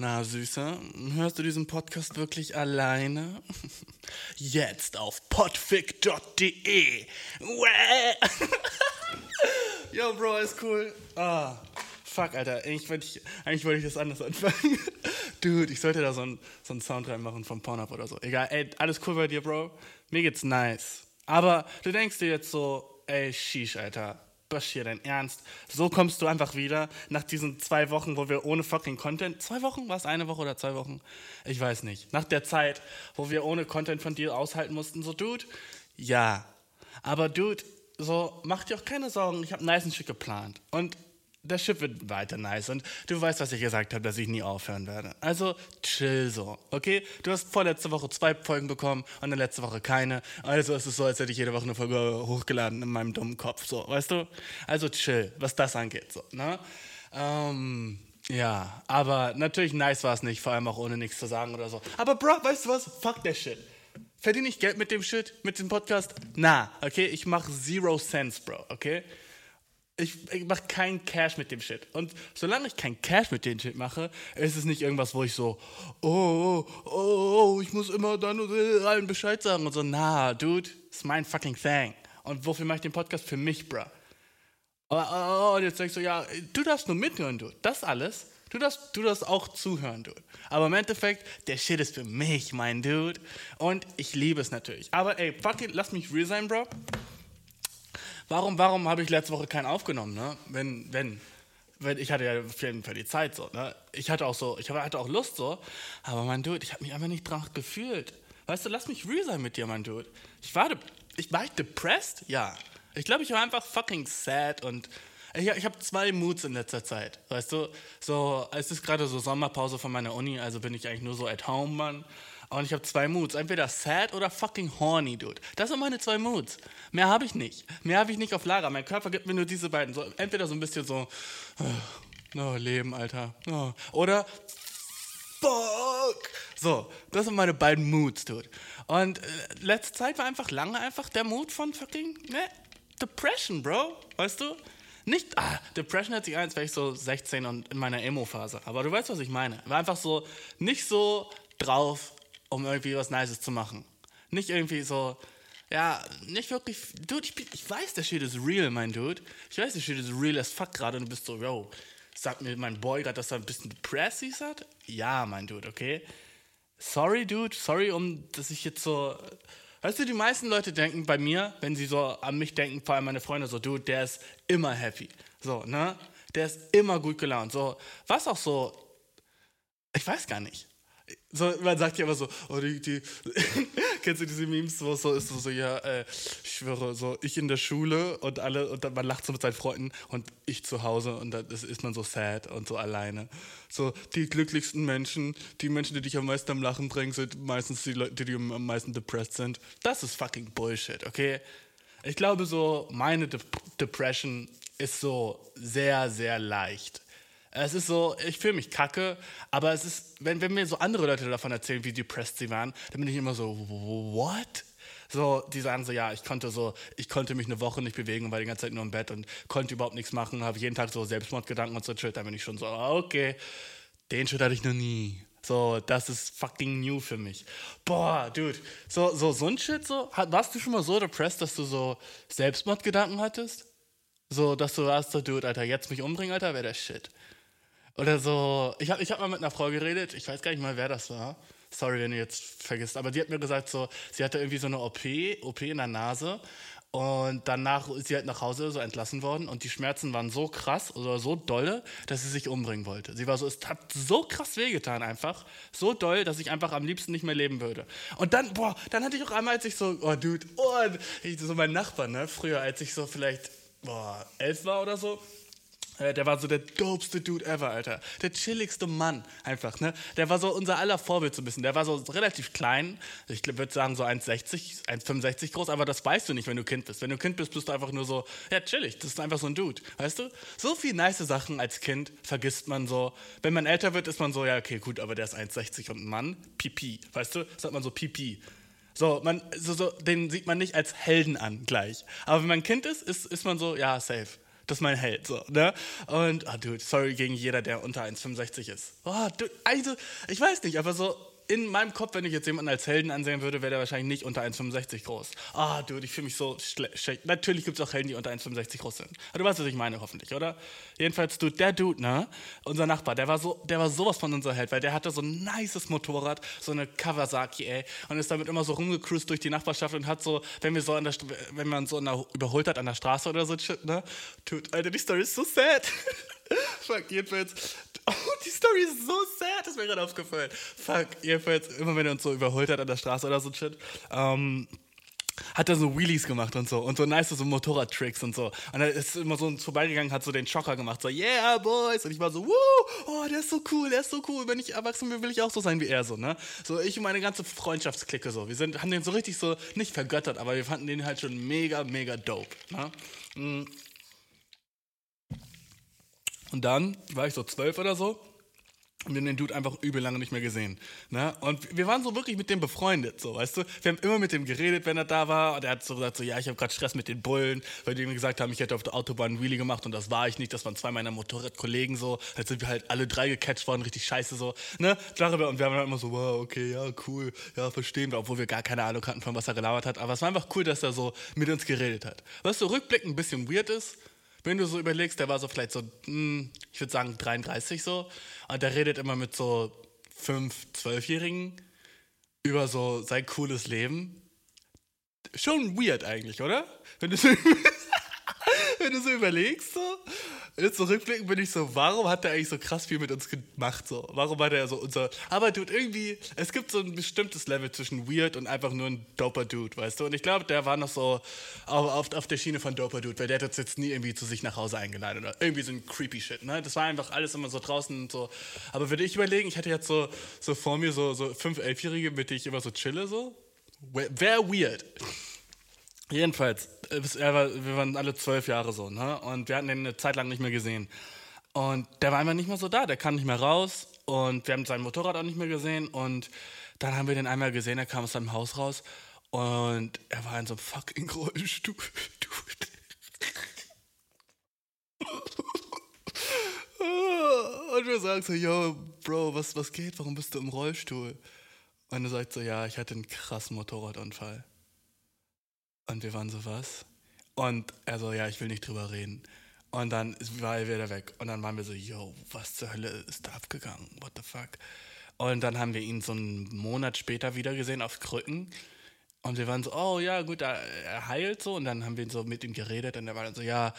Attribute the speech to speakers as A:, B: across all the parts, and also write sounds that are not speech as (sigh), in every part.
A: Na, Süßer, hörst du diesen Podcast wirklich alleine? (laughs) Jetzt auf podfic.de. (laughs) Yo, Bro, ist cool. Ah, fuck, Alter. Eigentlich wollte ich, eigentlich wollte ich das anders anfangen. (laughs) Dude, ich sollte da so einen so Sound reinmachen von Pornhub oder so. Egal, ey, alles cool bei dir, Bro. Mir geht's nice. Aber du denkst dir jetzt so, ey, sheesh, Alter Bashir, dein Ernst? So kommst du einfach wieder nach diesen zwei Wochen, wo wir ohne fucking Content, zwei Wochen, war es eine Woche oder zwei Wochen? Ich weiß nicht. Nach der Zeit, wo wir ohne Content von dir aushalten mussten, so, Dude, ja. Aber Dude, so, mach dir auch keine Sorgen, ich habe nice Shit geplant. Und das Schiff wird weiter nice. Und du weißt, was ich gesagt habe, dass ich nie aufhören werde. Also chill so, okay? Du hast vorletzte Woche zwei Folgen bekommen und dann letzte Woche keine. Also ist es so, als hätte ich jede Woche eine Folge hochgeladen in meinem dummen Kopf, so, weißt du? Also chill, was das angeht, so, ne? Ähm, ja, aber natürlich nice war es nicht, vor allem auch ohne nichts zu sagen oder so. Aber Bro, weißt du was? Fuck der Shit. Verdiene ich Geld mit dem Shit, mit dem Podcast? Na, okay? Ich mache zero sense, Bro, okay? Ich, ich mache keinen Cash mit dem Shit. Und solange ich keinen Cash mit dem Shit mache, ist es nicht irgendwas, wo ich so, oh, oh, oh, oh ich muss immer dann allen Bescheid sagen und so, na, dude, ist mein fucking thing. Und wofür mache ich den Podcast? Für mich, bruh. Oh, oh, und jetzt denkst du, ja, du darfst nur mithören, dude. Das alles. Du darfst, du darfst auch zuhören, dude. Aber im Endeffekt, der Shit ist für mich, mein Dude. Und ich liebe es natürlich. Aber ey, fuck it, lass mich real sein, bro. Warum, warum habe ich letzte Woche keinen aufgenommen, ne? Wenn, wenn, wenn, ich hatte ja auf jeden Fall die Zeit so, ne? Ich hatte auch so, ich hatte auch Lust so, aber mein Dude, ich habe mich einfach nicht drauf gefühlt. Weißt du, lass mich real sein mit dir, mein Dude. Ich war, ich war ich depressed? Ja. Ich glaube, ich war einfach fucking sad und ich, ich habe zwei Moods in letzter Zeit. Weißt du, so, es ist gerade so Sommerpause von meiner Uni, also bin ich eigentlich nur so at home, Mann. Und ich habe zwei Moods. Entweder sad oder fucking horny, dude. Das sind meine zwei Moods. Mehr habe ich nicht. Mehr habe ich nicht auf Lager. Mein Körper gibt mir nur diese beiden. So, entweder so ein bisschen so, oh, Leben, Alter. Oh. Oder fuck. So, das sind meine beiden Moods, dude. Und äh, letzte Zeit war einfach lange einfach der Mood von fucking, ne, Depression, Bro. Weißt du? Nicht, ah, Depression hat sich eins, weil ich so 16 und in meiner Emo-Phase. Aber du weißt, was ich meine. War einfach so, nicht so drauf, um irgendwie was Nices zu machen. Nicht irgendwie so, ja, nicht wirklich. Dude, ich, ich weiß, der Shit ist real, mein Dude. Ich weiß, der Shit ist real as fuck gerade und du bist so, yo, sagt mir mein Boy gerade, dass er ein bisschen depressed hat? Ja, mein Dude, okay? Sorry, Dude, sorry, um, dass ich jetzt so. Weißt du, die meisten Leute denken bei mir, wenn sie so an mich denken, vor allem meine Freunde, so, Dude, der ist immer happy. So, ne? Der ist immer gut gelaunt. So, was auch so. Ich weiß gar nicht. So, man sagt ja immer so, oh, die, die (laughs) kennst du diese Memes, wo es so ist, so, so ja, äh, ich schwöre, so ich in der Schule und alle, und dann, man lacht so mit seinen Freunden und ich zu Hause und dann ist man so sad und so alleine. So, die glücklichsten Menschen, die Menschen, die dich am meisten am Lachen bringen, sind meistens die Leute, die am meisten depressed sind. Das ist fucking Bullshit, okay? Ich glaube so, meine De Depression ist so sehr, sehr leicht. Es ist so, ich fühle mich kacke, aber es ist, wenn, wenn mir so andere Leute davon erzählen, wie depressed sie waren, dann bin ich immer so, what? So, die sagen so, ja, ich konnte so, ich konnte mich eine Woche nicht bewegen und war die ganze Zeit nur im Bett und konnte überhaupt nichts machen, habe jeden Tag so Selbstmordgedanken und so Shit, dann bin ich schon so, okay, den Shit hatte ich noch nie. So, das ist fucking new für mich. Boah, Dude, so, so, so ein Shit, so, warst du schon mal so depressed, dass du so Selbstmordgedanken hattest? So, dass du warst so, Dude, Alter, jetzt mich umbringen, Alter, wäre der Shit. Oder so, ich habe ich hab mal mit einer Frau geredet, ich weiß gar nicht mal, wer das war. Sorry, wenn du jetzt vergisst, aber die hat mir gesagt, so, sie hatte irgendwie so eine OP, OP in der Nase und danach ist sie halt nach Hause so entlassen worden und die Schmerzen waren so krass oder so dolle, dass sie sich umbringen wollte. Sie war so, es hat so krass wehgetan einfach, so doll, dass ich einfach am liebsten nicht mehr leben würde. Und dann, boah, dann hatte ich auch einmal, als ich so, oh Dude, oh, ich, so mein Nachbar, ne, früher, als ich so vielleicht, boah, elf war oder so, der war so der dopeste Dude ever, Alter. Der chilligste Mann, einfach, ne? Der war so unser aller Vorbild so ein bisschen. Der war so relativ klein. Ich würde sagen so 1,60, 1,65 groß, aber das weißt du nicht, wenn du Kind bist. Wenn du Kind bist, bist du einfach nur so, ja, chillig. Das ist einfach so ein Dude, weißt du? So viele nice Sachen als Kind vergisst man so. Wenn man älter wird, ist man so, ja, okay, gut, aber der ist 1,60 und ein Mann, pipi, weißt du? Sagt man so pipi. So, man, so, so, den sieht man nicht als Helden an gleich. Aber wenn man Kind ist, ist, ist man so, ja, safe Das ist mein Held, so, ne? Und, ah, oh, dude, sorry gegen jeder, der unter 1,65 ist. Oh, dude, also, ich weiß nicht, aber so, in meinem Kopf, wenn ich jetzt jemanden als Helden ansehen würde, wäre der wahrscheinlich nicht unter 1,65 groß. Ah, dude, ich fühle mich so schlecht. Natürlich gibt es auch Helden, die unter 1,65 groß sind. Aber du weißt, was ich meine, hoffentlich, oder? Jedenfalls, dude, der Dude, ne? Unser Nachbar, der war, so, der war sowas von unser Held, weil der hatte so ein nices Motorrad, so eine Kawasaki, ey, und ist damit immer so rumgecruised durch die Nachbarschaft und hat so, wenn wir so an der, wenn man so der, überholt hat an der Straße oder so, shit, ne? Dude, Alter, die Story ist so sad. (laughs) Fuck, jedenfalls, Oh, die Story ist so sad, das ist mir gerade aufgefallen. Fuck, jedenfalls, immer wenn er uns so überholt hat an der Straße oder so shit, ähm, hat er so Wheelies gemacht und so und so nice so Motorradtricks und so. Und er ist immer so vorbeigegangen, hat so den Schocker gemacht, so yeah boys und ich war so woo, oh der ist so cool, der ist so cool. Wenn ich erwachsen bin, will ich auch so sein wie er so, ne? So ich und meine ganze Freundschaftsklicke so. Wir sind haben den so richtig so nicht vergöttert, aber wir fanden den halt schon mega mega dope, ne? Mhm. Und dann war ich so zwölf oder so und den Dude einfach übel lange nicht mehr gesehen. Ne? Und wir waren so wirklich mit dem befreundet, so, weißt du? Wir haben immer mit dem geredet, wenn er da war. Und er hat so gesagt, so, ja, ich habe gerade Stress mit den Bullen, weil die mir gesagt haben, ich hätte auf der Autobahn einen Wheelie gemacht und das war ich nicht. Das waren zwei meiner Motorradkollegen so. Jetzt sind wir halt alle drei gecatcht worden, richtig scheiße so. Ne? Darüber. Und wir haben dann immer so, wow, okay, ja, cool, ja, verstehen wir, obwohl wir gar keine Ahnung hatten, von was er gelabert hat. Aber es war einfach cool, dass er so mit uns geredet hat. Was so rückblickend ein bisschen weird ist, wenn du so überlegst, der war so vielleicht so, hm, ich würde sagen 33 so, und der redet immer mit so 5, 12-Jährigen über so sein cooles Leben. Schon weird eigentlich, oder? Wenn du so, (laughs) wenn du so überlegst, so. Jetzt so rückblickend bin ich so, warum hat der eigentlich so krass viel mit uns gemacht? So? Warum war der so unser. Aber Dude, irgendwie, es gibt so ein bestimmtes Level zwischen weird und einfach nur ein doper Dude, weißt du? Und ich glaube, der war noch so auf, auf, der Schiene von doper Dude, weil der hat uns jetzt nie irgendwie zu sich nach Hause eingeladen oder irgendwie so ein creepy Shit, ne? Das war einfach alles immer so draußen und so. Aber würde ich überlegen, ich hatte jetzt so, so vor mir so, so fünf, elfjährige, mit denen ich immer so chille, so. Wäre weird. Jedenfalls, äh, wir waren alle zwölf Jahre so, ne? Und wir hatten den eine Zeit lang nicht mehr gesehen. Und der war einfach nicht mehr so da, der kam nicht mehr raus und wir haben sein Motorrad auch nicht mehr gesehen und dann haben wir den einmal gesehen, er kam aus seinem Haus raus und er war in so einem fucking Rollstuhl. (laughs) und wir sagen so, yo, Bro, was, was geht, warum bist du im Rollstuhl? Und er sagt so, ja, ich hatte einen krassen Motorradunfall. Und wir waren so, was? Und er so, ja, ich will nicht drüber reden. Und dann war er wieder weg. Und dann waren wir so, yo, was zur Hölle ist da abgegangen? What the fuck? Und dann haben wir ihn so einen Monat später wieder gesehen auf Krücken. Und wir waren so, oh ja, gut, er, heilt so. Und dann haben wir so mit ihm geredet. Und er war dann so, ja,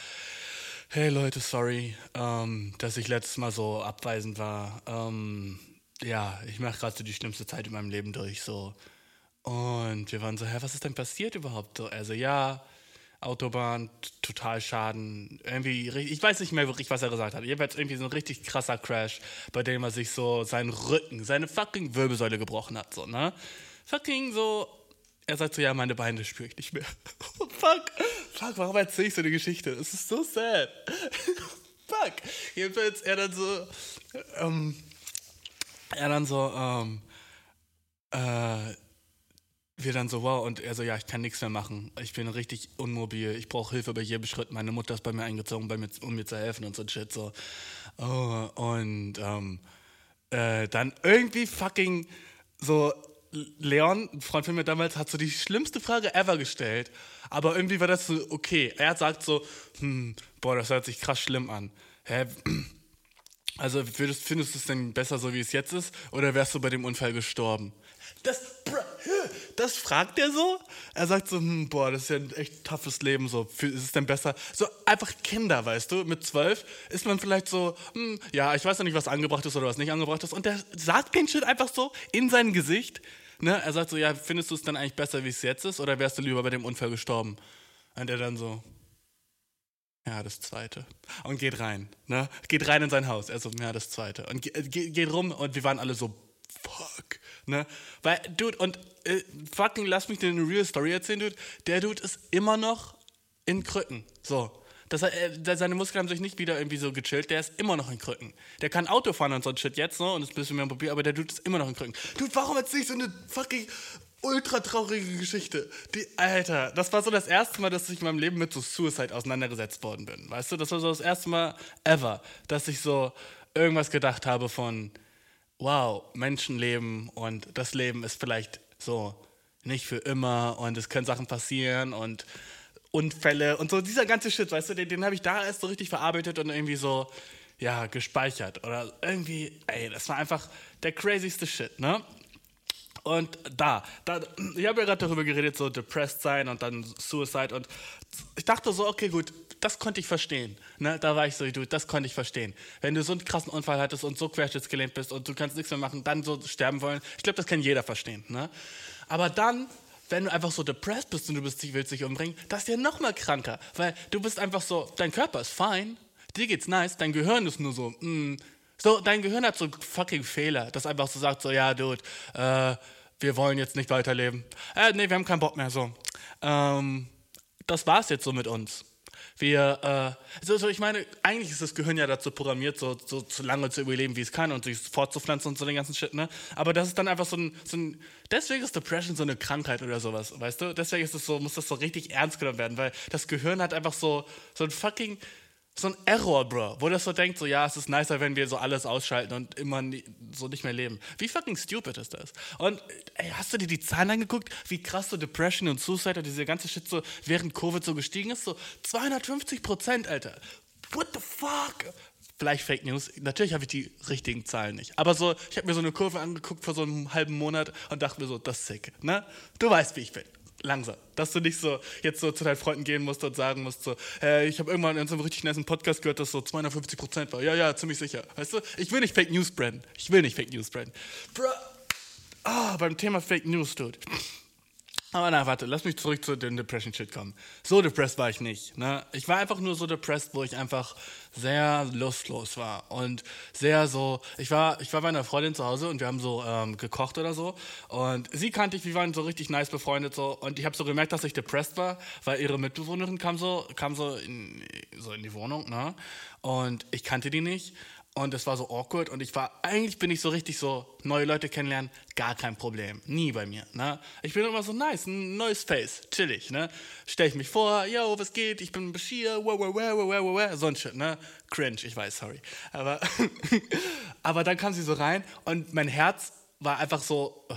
A: hey Leute, sorry, ähm, dass ich letztes Mal so abweisend war. Ähm, ja, ich mache gerade so die schlimmste Zeit in meinem Leben durch. So, und wir waren so, hä, was ist denn passiert überhaupt? Also ja, Autobahn, total Schaden. Irgendwie, ich weiß nicht mehr wirklich, was er gesagt hat. Jedenfalls irgendwie so ein richtig krasser Crash, bei dem er sich so seinen Rücken, seine fucking Wirbelsäule gebrochen hat, so, ne? Fucking so, er sagt so, ja, meine Beine spüre ich nicht mehr. (laughs) fuck, fuck, warum erzähle ich so eine Geschichte? Es ist so sad. (laughs) fuck. Jedenfalls er dann so, ähm, er dann so, ähm, äh, wir dann so, wow, und er so, ja, ich kann nichts mehr machen. Ich bin richtig unmobil. Ich brauche Hilfe bei jedem Schritt. Meine Mutter ist bei mir eingezogen, bei mir, um mir zu helfen und so Shit. So. Oh, und ähm, äh, dann irgendwie fucking so, Leon, ein Freund von mir damals, hat so die schlimmste Frage ever gestellt. Aber irgendwie war das so, okay. Er sagt so, hm, boah, das hört sich krass schlimm an. Hä? Also würdest, findest du es denn besser so, wie es jetzt ist? Oder wärst du bei dem Unfall gestorben? Das, das fragt er so. Er sagt so, hm, boah, das ist ja ein echt toughes Leben. So, ist es denn besser? So einfach Kinder, weißt du? Mit zwölf ist man vielleicht so, hm, ja, ich weiß noch nicht, was angebracht ist oder was nicht angebracht ist. Und der sagt den Shit einfach so in sein Gesicht. Ne? Er sagt so, ja, findest du es dann eigentlich besser, wie es jetzt ist? Oder wärst du lieber bei dem Unfall gestorben? Und er dann so, ja, das zweite. Und geht rein. Ne? Geht rein in sein Haus. Er so, ja, das zweite. Und geht, geht rum und wir waren alle so, fuck. Ne? Weil, Dude, und äh, fucking lass mich dir eine real Story erzählen, Dude. Der Dude ist immer noch in Krücken. So. Das, äh, seine Muskeln haben sich nicht wieder irgendwie so gechillt, der ist immer noch in Krücken. Der kann Auto fahren und so ein Shit jetzt, ne? Und ist ein bisschen mehr mobil, aber der Dude ist immer noch in Krücken. Dude, warum erzähl ich so eine fucking ultra traurige Geschichte. Die, Alter, das war so das erste Mal, dass ich in meinem Leben mit so Suicide auseinandergesetzt worden bin. Weißt du, das war so das erste Mal ever, dass ich so irgendwas gedacht habe von, wow, Menschenleben und das Leben ist vielleicht so nicht für immer und es können Sachen passieren und Unfälle und so dieser ganze Shit, weißt du, den, den habe ich da erst so richtig verarbeitet und irgendwie so, ja, gespeichert oder irgendwie, ey, das war einfach der crazyste Shit, ne? Und da, da ich habe ja gerade darüber geredet, so depressed sein und dann Suicide und ich dachte so, okay, gut, das konnte ich verstehen. Ne? Da war ich so, du, das konnte ich verstehen. Wenn du so einen krassen Unfall hattest und so querschnittsgelähmt bist und du kannst nichts mehr machen, dann so sterben wollen, ich glaube, das kann jeder verstehen. Ne? Aber dann wenn du einfach so depressed bist und du bist, willst dich umbringen, das ist ja noch mal kranker, weil du bist einfach so, dein Körper ist fein, dir geht's nice, dein Gehirn ist nur so, mm, so, dein Gehirn hat so fucking Fehler, das einfach so sagt so, ja, dude, äh, wir wollen jetzt nicht weiterleben. Äh, nee, wir haben keinen Bock mehr, so. Ähm, das war's jetzt so mit uns. Wir, äh, so, so, ich meine, eigentlich ist das Gehirn ja dazu programmiert, so, so, so lange zu überleben, wie es kann und sich fortzupflanzen und so den ganzen Shit, ne? Aber das ist dann einfach so ein, so ein, deswegen ist Depression so eine Krankheit oder sowas, weißt du? Deswegen ist es so, muss das so richtig ernst genommen werden, weil das Gehirn hat einfach so, so ein fucking, so ein Error, Bro, wo das so denkt, so ja, es ist nicer, wenn wir so alles ausschalten und immer so nicht mehr leben. Wie fucking stupid ist das? Und ey, hast du dir die Zahlen angeguckt, wie krass so Depression und Suicide und diese ganze Shit so während Covid so gestiegen ist? So 250 Prozent, Alter. What the fuck? Vielleicht Fake News. Natürlich habe ich die richtigen Zahlen nicht. Aber so, ich habe mir so eine Kurve angeguckt vor so einem halben Monat und dachte mir so, das ist sick. Ne? Du weißt, wie ich bin langsam. Dass du nicht so jetzt so zu deinen Freunden gehen musst und sagen musst, so, hey, ich habe irgendwann in so einem richtig nice Podcast gehört, dass so 250 Prozent war. Ja, ja, ziemlich sicher. Weißt du, ich will nicht Fake News branden. Ich will nicht Fake News branden. Bro, ah, beim Thema Fake News, Dude. Aber na, warte, lass mich zurück zu dem Depression-Shit kommen. So depressed war ich nicht. Ne? Ich war einfach nur so depressed, wo ich einfach sehr lustlos war. Und sehr so, ich war, ich war bei einer Freundin zu Hause und wir haben so ähm, gekocht oder so. Und sie kannte ich, wir waren so richtig nice befreundet so. Und ich habe so gemerkt, dass ich depressed war, weil ihre Mitbewohnerin kam so, kam so in, so in die Wohnung. Ne? Und ich kannte die nicht. Und es war so awkward und ich war, eigentlich bin ich so richtig so, neue Leute kennenlernen, gar kein Problem. Nie bei mir, ne? Ich bin immer so nice, ein neues Face, chillig, ne? Stell ich mich vor, yo, was geht, ich bin Bashir, wow, wow, wow, wow, wow, wow, so ein Shit, ne? Cringe, ich weiß, sorry. Aber, (laughs) aber dann kam sie so rein und mein Herz war einfach so, oh,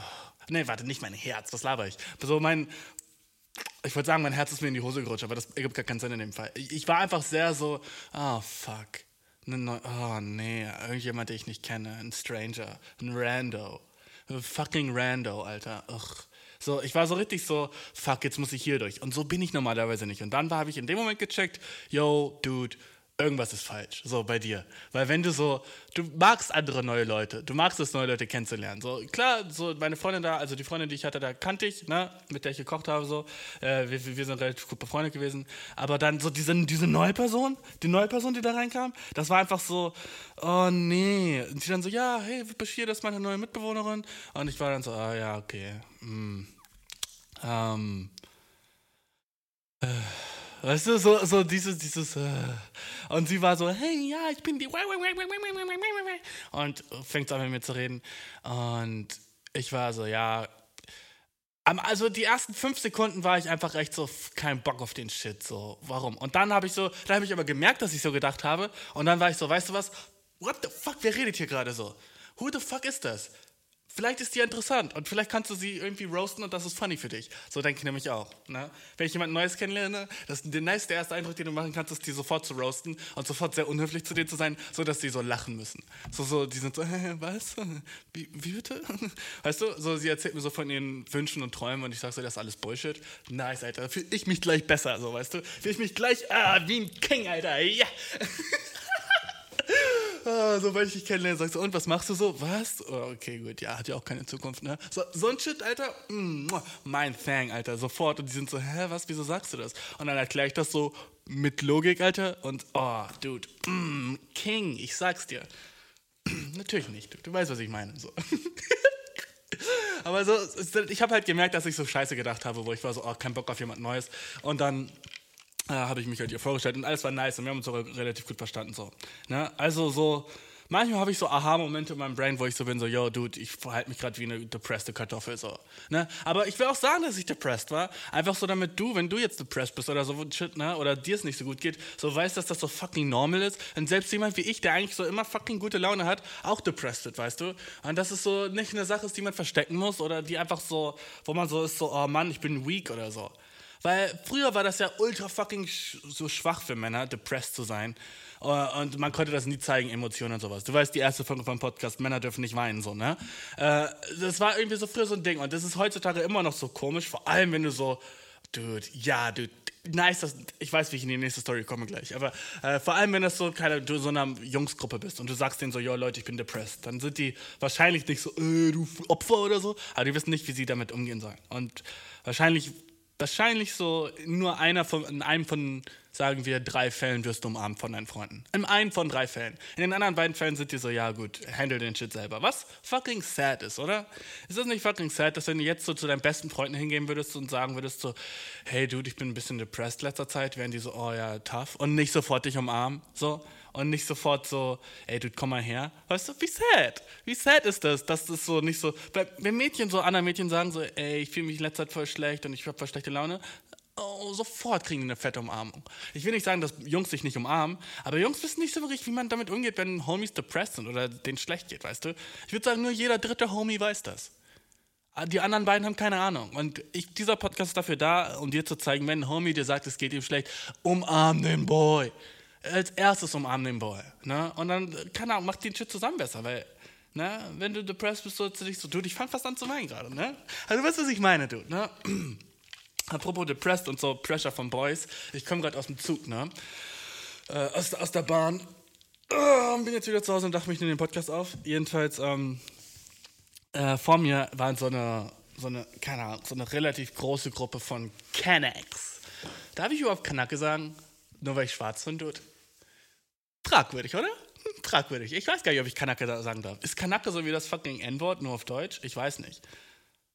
A: nee, warte, nicht mein Herz, was laber ich? So mein, ich wollte sagen, mein Herz ist mir in die Hose gerutscht, aber das ergibt gar keinen Sinn in dem Fall. Ich war einfach sehr so, oh, fuck Neu oh nee, irgendjemand, den ich nicht kenne, ein Stranger, ein Rando. Ein fucking Rando, Alter. Ugh. So, ich war so richtig so, fuck, jetzt muss ich hier durch. Und so bin ich normalerweise nicht. Und dann habe ich in dem Moment gecheckt, yo, Dude, irgendwas ist falsch, so bei dir. Weil wenn du so, du magst andere neue Leute, du magst es, neue Leute kennenzulernen. So, klar, so meine Freundin da, also die Freundin, die ich hatte, da kannte ich, ne, mit der ich gekocht habe, so, äh, wir, wir sind relativ gut befreundet gewesen. Aber dann so diese, diese neue Person, die neue Person, die da reinkam, das war einfach so, oh nee. Und die dann so, ja, hey, Bashir, das ist meine neue Mitbewohnerin. Und ich war dann so, ah ja, okay. Mm. Ähm. Äh Weißt du, so, so dieses, dieses, äh. und sie war so, hey, ja, ich bin die, und fängt an mit mir zu reden. Und ich war so, ja, also die ersten fünf Sekunden war ich einfach recht so, kein Bock auf den Shit, so, warum? Und dann habe ich so, dann habe ich aber gemerkt, dass ich so gedacht habe, und dann war ich so, weißt du was, what the fuck, wer redet hier gerade so? Who the fuck ist das? Vielleicht ist die interessant und vielleicht kannst du sie irgendwie roasten und das ist funny für dich. So denke ich nämlich auch. Ne? Wenn ich jemand Neues kennenlerne, das ist der nice, erste Eindruck, den du machen kannst, ist die sofort zu roasten und sofort sehr unhöflich zu dir zu sein, so dass sie so lachen müssen. So, so, die sind so, (laughs) äh, was? Wie, wie bitte? (laughs) Weißt du, so, sie erzählt mir so von ihren Wünschen und Träumen und ich sage so, das ist alles Bullshit. Nice, Alter, fühle ich mich gleich besser, so, weißt du? Fühle ich mich gleich, ah, wie ein King, Alter, ja. (laughs) ah, sobald ich dich kennenlerne, sagst du, und was machst du so? Was? Oh, okay, gut, ja, hat ja auch keine Zukunft, ne? So, so ein Shit, Alter, mm, mein Fang, Alter, sofort. Und die sind so, hä, was, wieso sagst du das? Und dann erkläre ich das so mit Logik, Alter, und oh, Dude, mm, King, ich sag's dir. (clears throat) Natürlich nicht, du, du weißt, was ich meine. So. (laughs) Aber so, ich habe halt gemerkt, dass ich so scheiße gedacht habe, wo ich war so, oh, kein Bock auf jemand Neues. Und dann äh, habe ich mich halt ihr vorgestellt und alles war nice und wir haben uns auch relativ gut verstanden. So. Ne? Also so, manchmal habe ich so Aha-Momente in meinem Brain, wo ich so bin, so, yo, Dude, ich verhalte mich gerade wie eine depresste Kartoffel, so. Ne? Aber ich will auch sagen, dass ich depressed war. Einfach so, damit du, wenn du jetzt depressed bist oder so, shit, ne? oder dir es nicht so gut geht, so weißt, dass das so fucking normal ist. Und selbst jemand wie ich, der eigentlich so immer fucking gute Laune hat, auch depressed wird, weißt du? Und das ist so nicht eine Sache, die man verstecken muss oder die einfach so, wo man so ist, so, oh Mann, ich bin weak oder so. Weil früher war das ja ultra fucking sch so schwach für Männer, depressed zu sein. Uh, und man konnte das nie zeigen, Emotionen und sowas. Du weißt, die erste Folge vom Podcast, Männer dürfen nicht weinen, so, ne? Uh, das war irgendwie so früher so ein Ding. Und das ist heutzutage immer noch so komisch, vor allem wenn du so, dude, ja, dude, nice, das, ich weiß, wie ich in die nächste Story komme gleich, aber äh, vor allem, wenn das so keine, du so einer Jungsgruppe bist und du sagst denen so, yo Leute, ich bin depressed, dann sind die wahrscheinlich nicht so, äh, du Opfer oder so, aber die wissen nicht, wie sie damit umgehen sollen. Und wahrscheinlich wahrscheinlich so nur einer von, in einem von, sagen wir, drei Fällen wirst du umarmt von deinen Freunden. In einem von drei Fällen. In den anderen beiden Fällen sind die so, ja gut, handle den Shit selber. Was fucking sad ist, oder? Ist das nicht fucking sad, dass wenn du jetzt so zu deinen besten Freunden hingehen würdest und sagen würdest so, hey Dude, ich bin ein bisschen depressed letzter Zeit, wären die so, oh ja, tough. Und nicht sofort dich umarmen, so und nicht sofort so, ey, du komm mal her. Weißt du, wie sad? Wie sad ist das, dass das so nicht so, wenn Mädchen so, andere Mädchen sagen so, ey, ich fühle mich in letzter Zeit voll schlecht und ich habe voll schlechte Laune, oh, sofort kriegen die eine fette Umarmung. Ich will nicht sagen, dass Jungs sich nicht umarmen, aber Jungs wissen nicht so wirklich, wie man damit umgeht, wenn Homies depressed sind oder denen schlecht geht, weißt du? Ich würde sagen, nur jeder dritte Homie weiß das. Die anderen beiden haben keine Ahnung. Und ich, dieser Podcast ist dafür da, um dir zu zeigen, wenn ein Homie dir sagt, es geht ihm schlecht, umarm den Boy als erstes umarmen den Boy. Ne? Und dann, keine Ahnung, macht den Shit zusammen besser, weil, ne, wenn du depressed bist, sollst du dich so, du, ich fang fast an zu weinen gerade, ne? Also, weißt du, was ich meine, du, ne? (clears throat) Apropos depressed und so, Pressure von Boys, ich komme gerade aus dem Zug, ne? Äh, aus, aus der Bahn. Oh, bin jetzt wieder zu Hause und dachte mich in den Podcast auf. Jedenfalls, ähm, äh, vor mir war so eine, so eine, keine Ahnung, so eine relativ große Gruppe von Kanaks. Darf ich überhaupt Kanake sagen? Nur weil ich schwarz bin, Dude? Fragwürdig, oder? (laughs) Fragwürdig. Ich weiß gar nicht, ob ich Kanake sagen darf. Ist Kanake so wie das fucking N-Wort, nur auf Deutsch? Ich weiß nicht.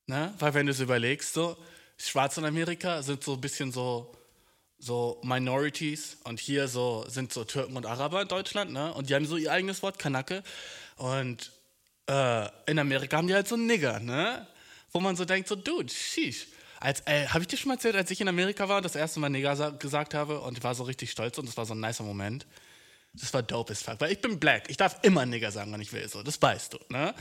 A: Ne? Weil wenn du es überlegst, so, Schwarze in Amerika sind so ein bisschen so, so Minorities und hier so sind so Türken und Araber in Deutschland, ne? Und die haben so ihr eigenes Wort, Kanake. Und äh, in Amerika haben die halt so Nigger, ne? Wo man so denkt, so, dude, sheesh. Als, äh, habe ich dir schon mal erzählt, als ich in Amerika war und das erste Mal Nigger gesagt habe und ich war so richtig stolz und das war so ein nicer Moment. Das war dope as fuck, weil ich bin black. Ich darf immer Nigger sagen, wenn ich will, so, das weißt du, ne?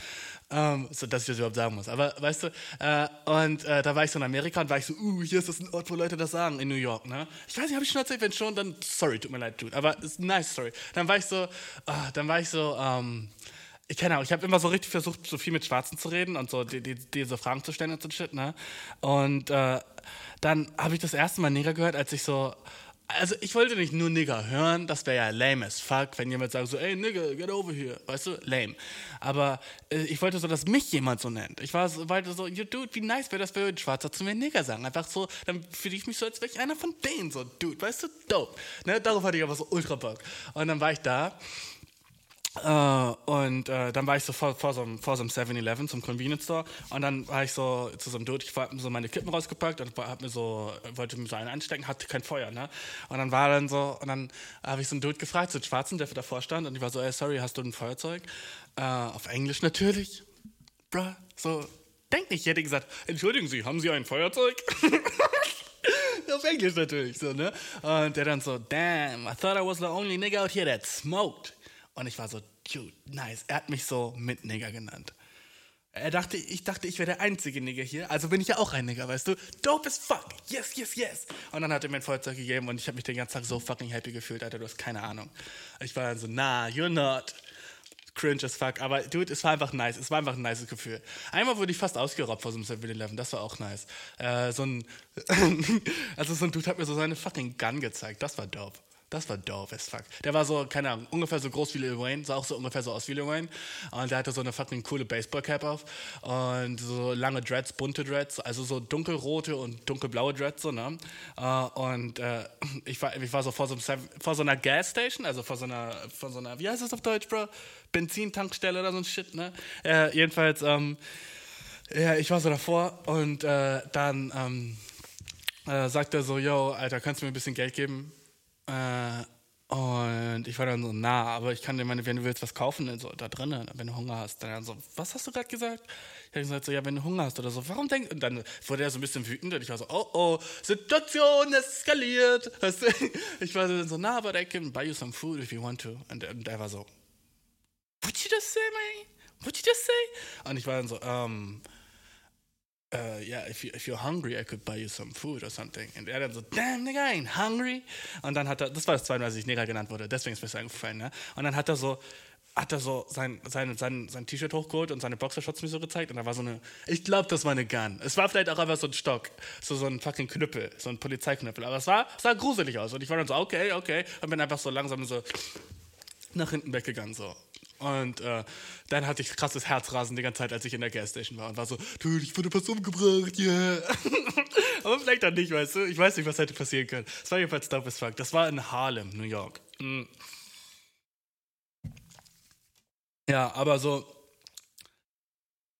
A: Ähm, so, dass ich das überhaupt sagen muss. Aber, weißt du, äh, und äh, da war ich so in Amerika und war ich so, uh, hier ist das ein Ort, wo Leute das sagen, in New York, ne? Ich weiß nicht, habe ich schon erzählt, wenn schon, dann, sorry, tut mir leid, dude, aber ist nice story. Dann war ich so, uh, dann war ich so, ähm, ich keine Ahnung, ich habe immer so richtig versucht, so viel mit Schwarzen zu reden und so die, die, diese Fragen zu stellen und so shit, ne? Und äh, dann habe ich das erste Mal Nigger gehört, als ich so also ich wollte nicht nur Nigger hören, das wäre ja lame as fuck, wenn jemand sagt so, ey Nigger, get over here, weißt du, lame. Aber äh, ich wollte so, dass mich jemand so nennt. Ich war so, wollte so, dude, wie nice wäre das, wenn ein Schwarzer zu mir Nigger sagen. Einfach so, dann fühle ich mich so, als wäre ich einer von denen, so, dude, weißt du, dope. Ne? Darauf hatte ich aber so ultra Bock. Und dann war ich da Uh, und uh, dann war ich so vor, vor so einem, einem 7-Eleven zum Convenience Store und dann war ich so zu so einem Dude, ich habe so meine Kippen rausgepackt und hab mir so, wollte mir so einen anstecken, hatte kein Feuer, ne? Und dann war dann so, und dann habe ich so einen Dude gefragt, so einen Schwarzen, der davor stand und ich war so, ey, sorry, hast du ein Feuerzeug? Uh, auf Englisch natürlich. Bruh, so, denk nicht, ich hätte gesagt, entschuldigen Sie, haben Sie ein Feuerzeug? (laughs) auf Englisch natürlich, so, ne? Und der dann so, damn, I thought I was the only nigga out here that smoked. Und ich war so, dude, nice. Er hat mich so mit Nigger genannt. Er dachte, ich dachte, ich wäre der einzige Nigger hier, also bin ich ja auch ein Nigger, weißt du? Dope as fuck, yes, yes, yes. Und dann hat er mir ein Feuerzeug gegeben und ich habe mich den ganzen Tag so fucking happy gefühlt, Alter, du hast keine Ahnung. Ich war dann so, nah, you're not. Cringe as fuck, aber dude, es war einfach nice, es war einfach ein nice Gefühl. Einmal wurde ich fast ausgeraubt vor so einem 7-Eleven, das war auch nice. Äh, so ein, (laughs) also so ein Dude hat mir so seine fucking Gun gezeigt, das war dope. Das war dope as fuck. Der war so, keine Ahnung, ungefähr so groß wie Lil Wayne, sah auch so ungefähr so aus wie Lil Wayne. Und der hatte so eine fucking coole Baseballcap auf und so lange Dreads, bunte Dreads, also so dunkelrote und dunkelblaue Dreads, so, ne? Uh, und uh, ich, war, ich war so vor so, vor so einer Gasstation, also vor so einer, vor so einer, wie heißt das auf Deutsch, Bro? Benzintankstelle oder so ein Shit, ne? Uh, jedenfalls, ähm, ja, ich war so davor und äh, dann ähm, sagt er so, yo, Alter, kannst du mir ein bisschen Geld geben? Äh, Und ich war dann so, na, aber ich kann dir meine, wenn du willst was kaufen, so, da drinnen, wenn du Hunger hast. Dann so, was hast du gerade gesagt? Ich habe gesagt, so, ja, wenn du Hunger hast oder so, warum denkst Und dann wurde er so ein bisschen wütend und ich war so, oh oh, Situation eskaliert. Du? (laughs) Ich war dann so, na, but I can buy you some food if you want to. Und, und er war so, what you just say, man? What you just say? Und ich war dann so, um, uh, yeah, if, you, if you're hungry, I could buy you some food or something. Und er dann so, damn, nigga, I ain't hungry. Und dann hat er, das war das zweite Mal, dass ich Nigger genannt wurde, deswegen ist mir das eingefallen, ne? Und dann hat er so, hat er so sein, sein, sein, sein T-Shirt hochgeholt und seine Boxershorts mir so gezeigt und da war so eine, ich glaube, das war eine Gun. Es war vielleicht auch einfach so ein Stock, so, so ein fucking Knüppel, so ein Polizeiknüppel, aber es war, sah gruselig aus und ich war dann so, okay, okay, und bin einfach so langsam so nach hinten weggegangen, so. Und äh, dann hatte ich krasses Herzrasen die ganze Zeit, als ich in der Gasstation war und war so, dude, ich wurde fast umgebracht, yeah. (laughs) Aber vielleicht auch nicht, weißt du? Ich weiß nicht, was hätte passieren können. Es war jedenfalls dope as fuck. Das war in Harlem, New York. Mhm. Ja, aber so,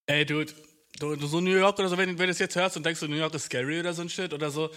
A: ey, dude, du, du so New York oder so, wenn, wenn du es jetzt hörst und denkst, so New York ist scary oder so ein Shit oder so, äh,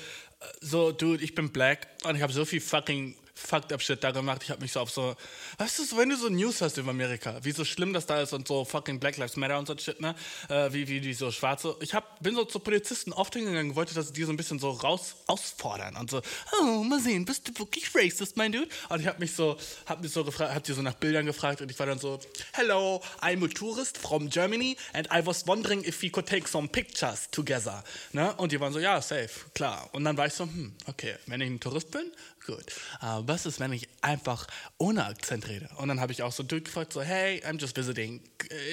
A: so, dude, ich bin black und ich habe so viel fucking fucked up shit da gemacht. Ich habe mich so auf so, weißt du, wenn du so News hast über Amerika, wie so schlimm das da ist und so fucking Black Lives Matter und so shit, ne? Äh, wie, wie die so Schwarze. Ich hab, bin so zu Polizisten oft hingegangen, wollte das die so ein bisschen so raus ausfordern und so, oh, mal sehen, bist du wirklich racist, mein Dude? Und ich habe mich so, hab mich so gefragt, hab die so nach Bildern gefragt und ich war dann so, hello, I'm a tourist from Germany and I was wondering if we could take some pictures together. Ne? Und die waren so, ja, safe, klar. Und dann war ich so, hm, okay, wenn ich ein Tourist bin, gut. Aber was ist, wenn ich einfach ohne Akzent rede? Und dann habe ich auch so durchgefragt, so, hey, I'm just visiting.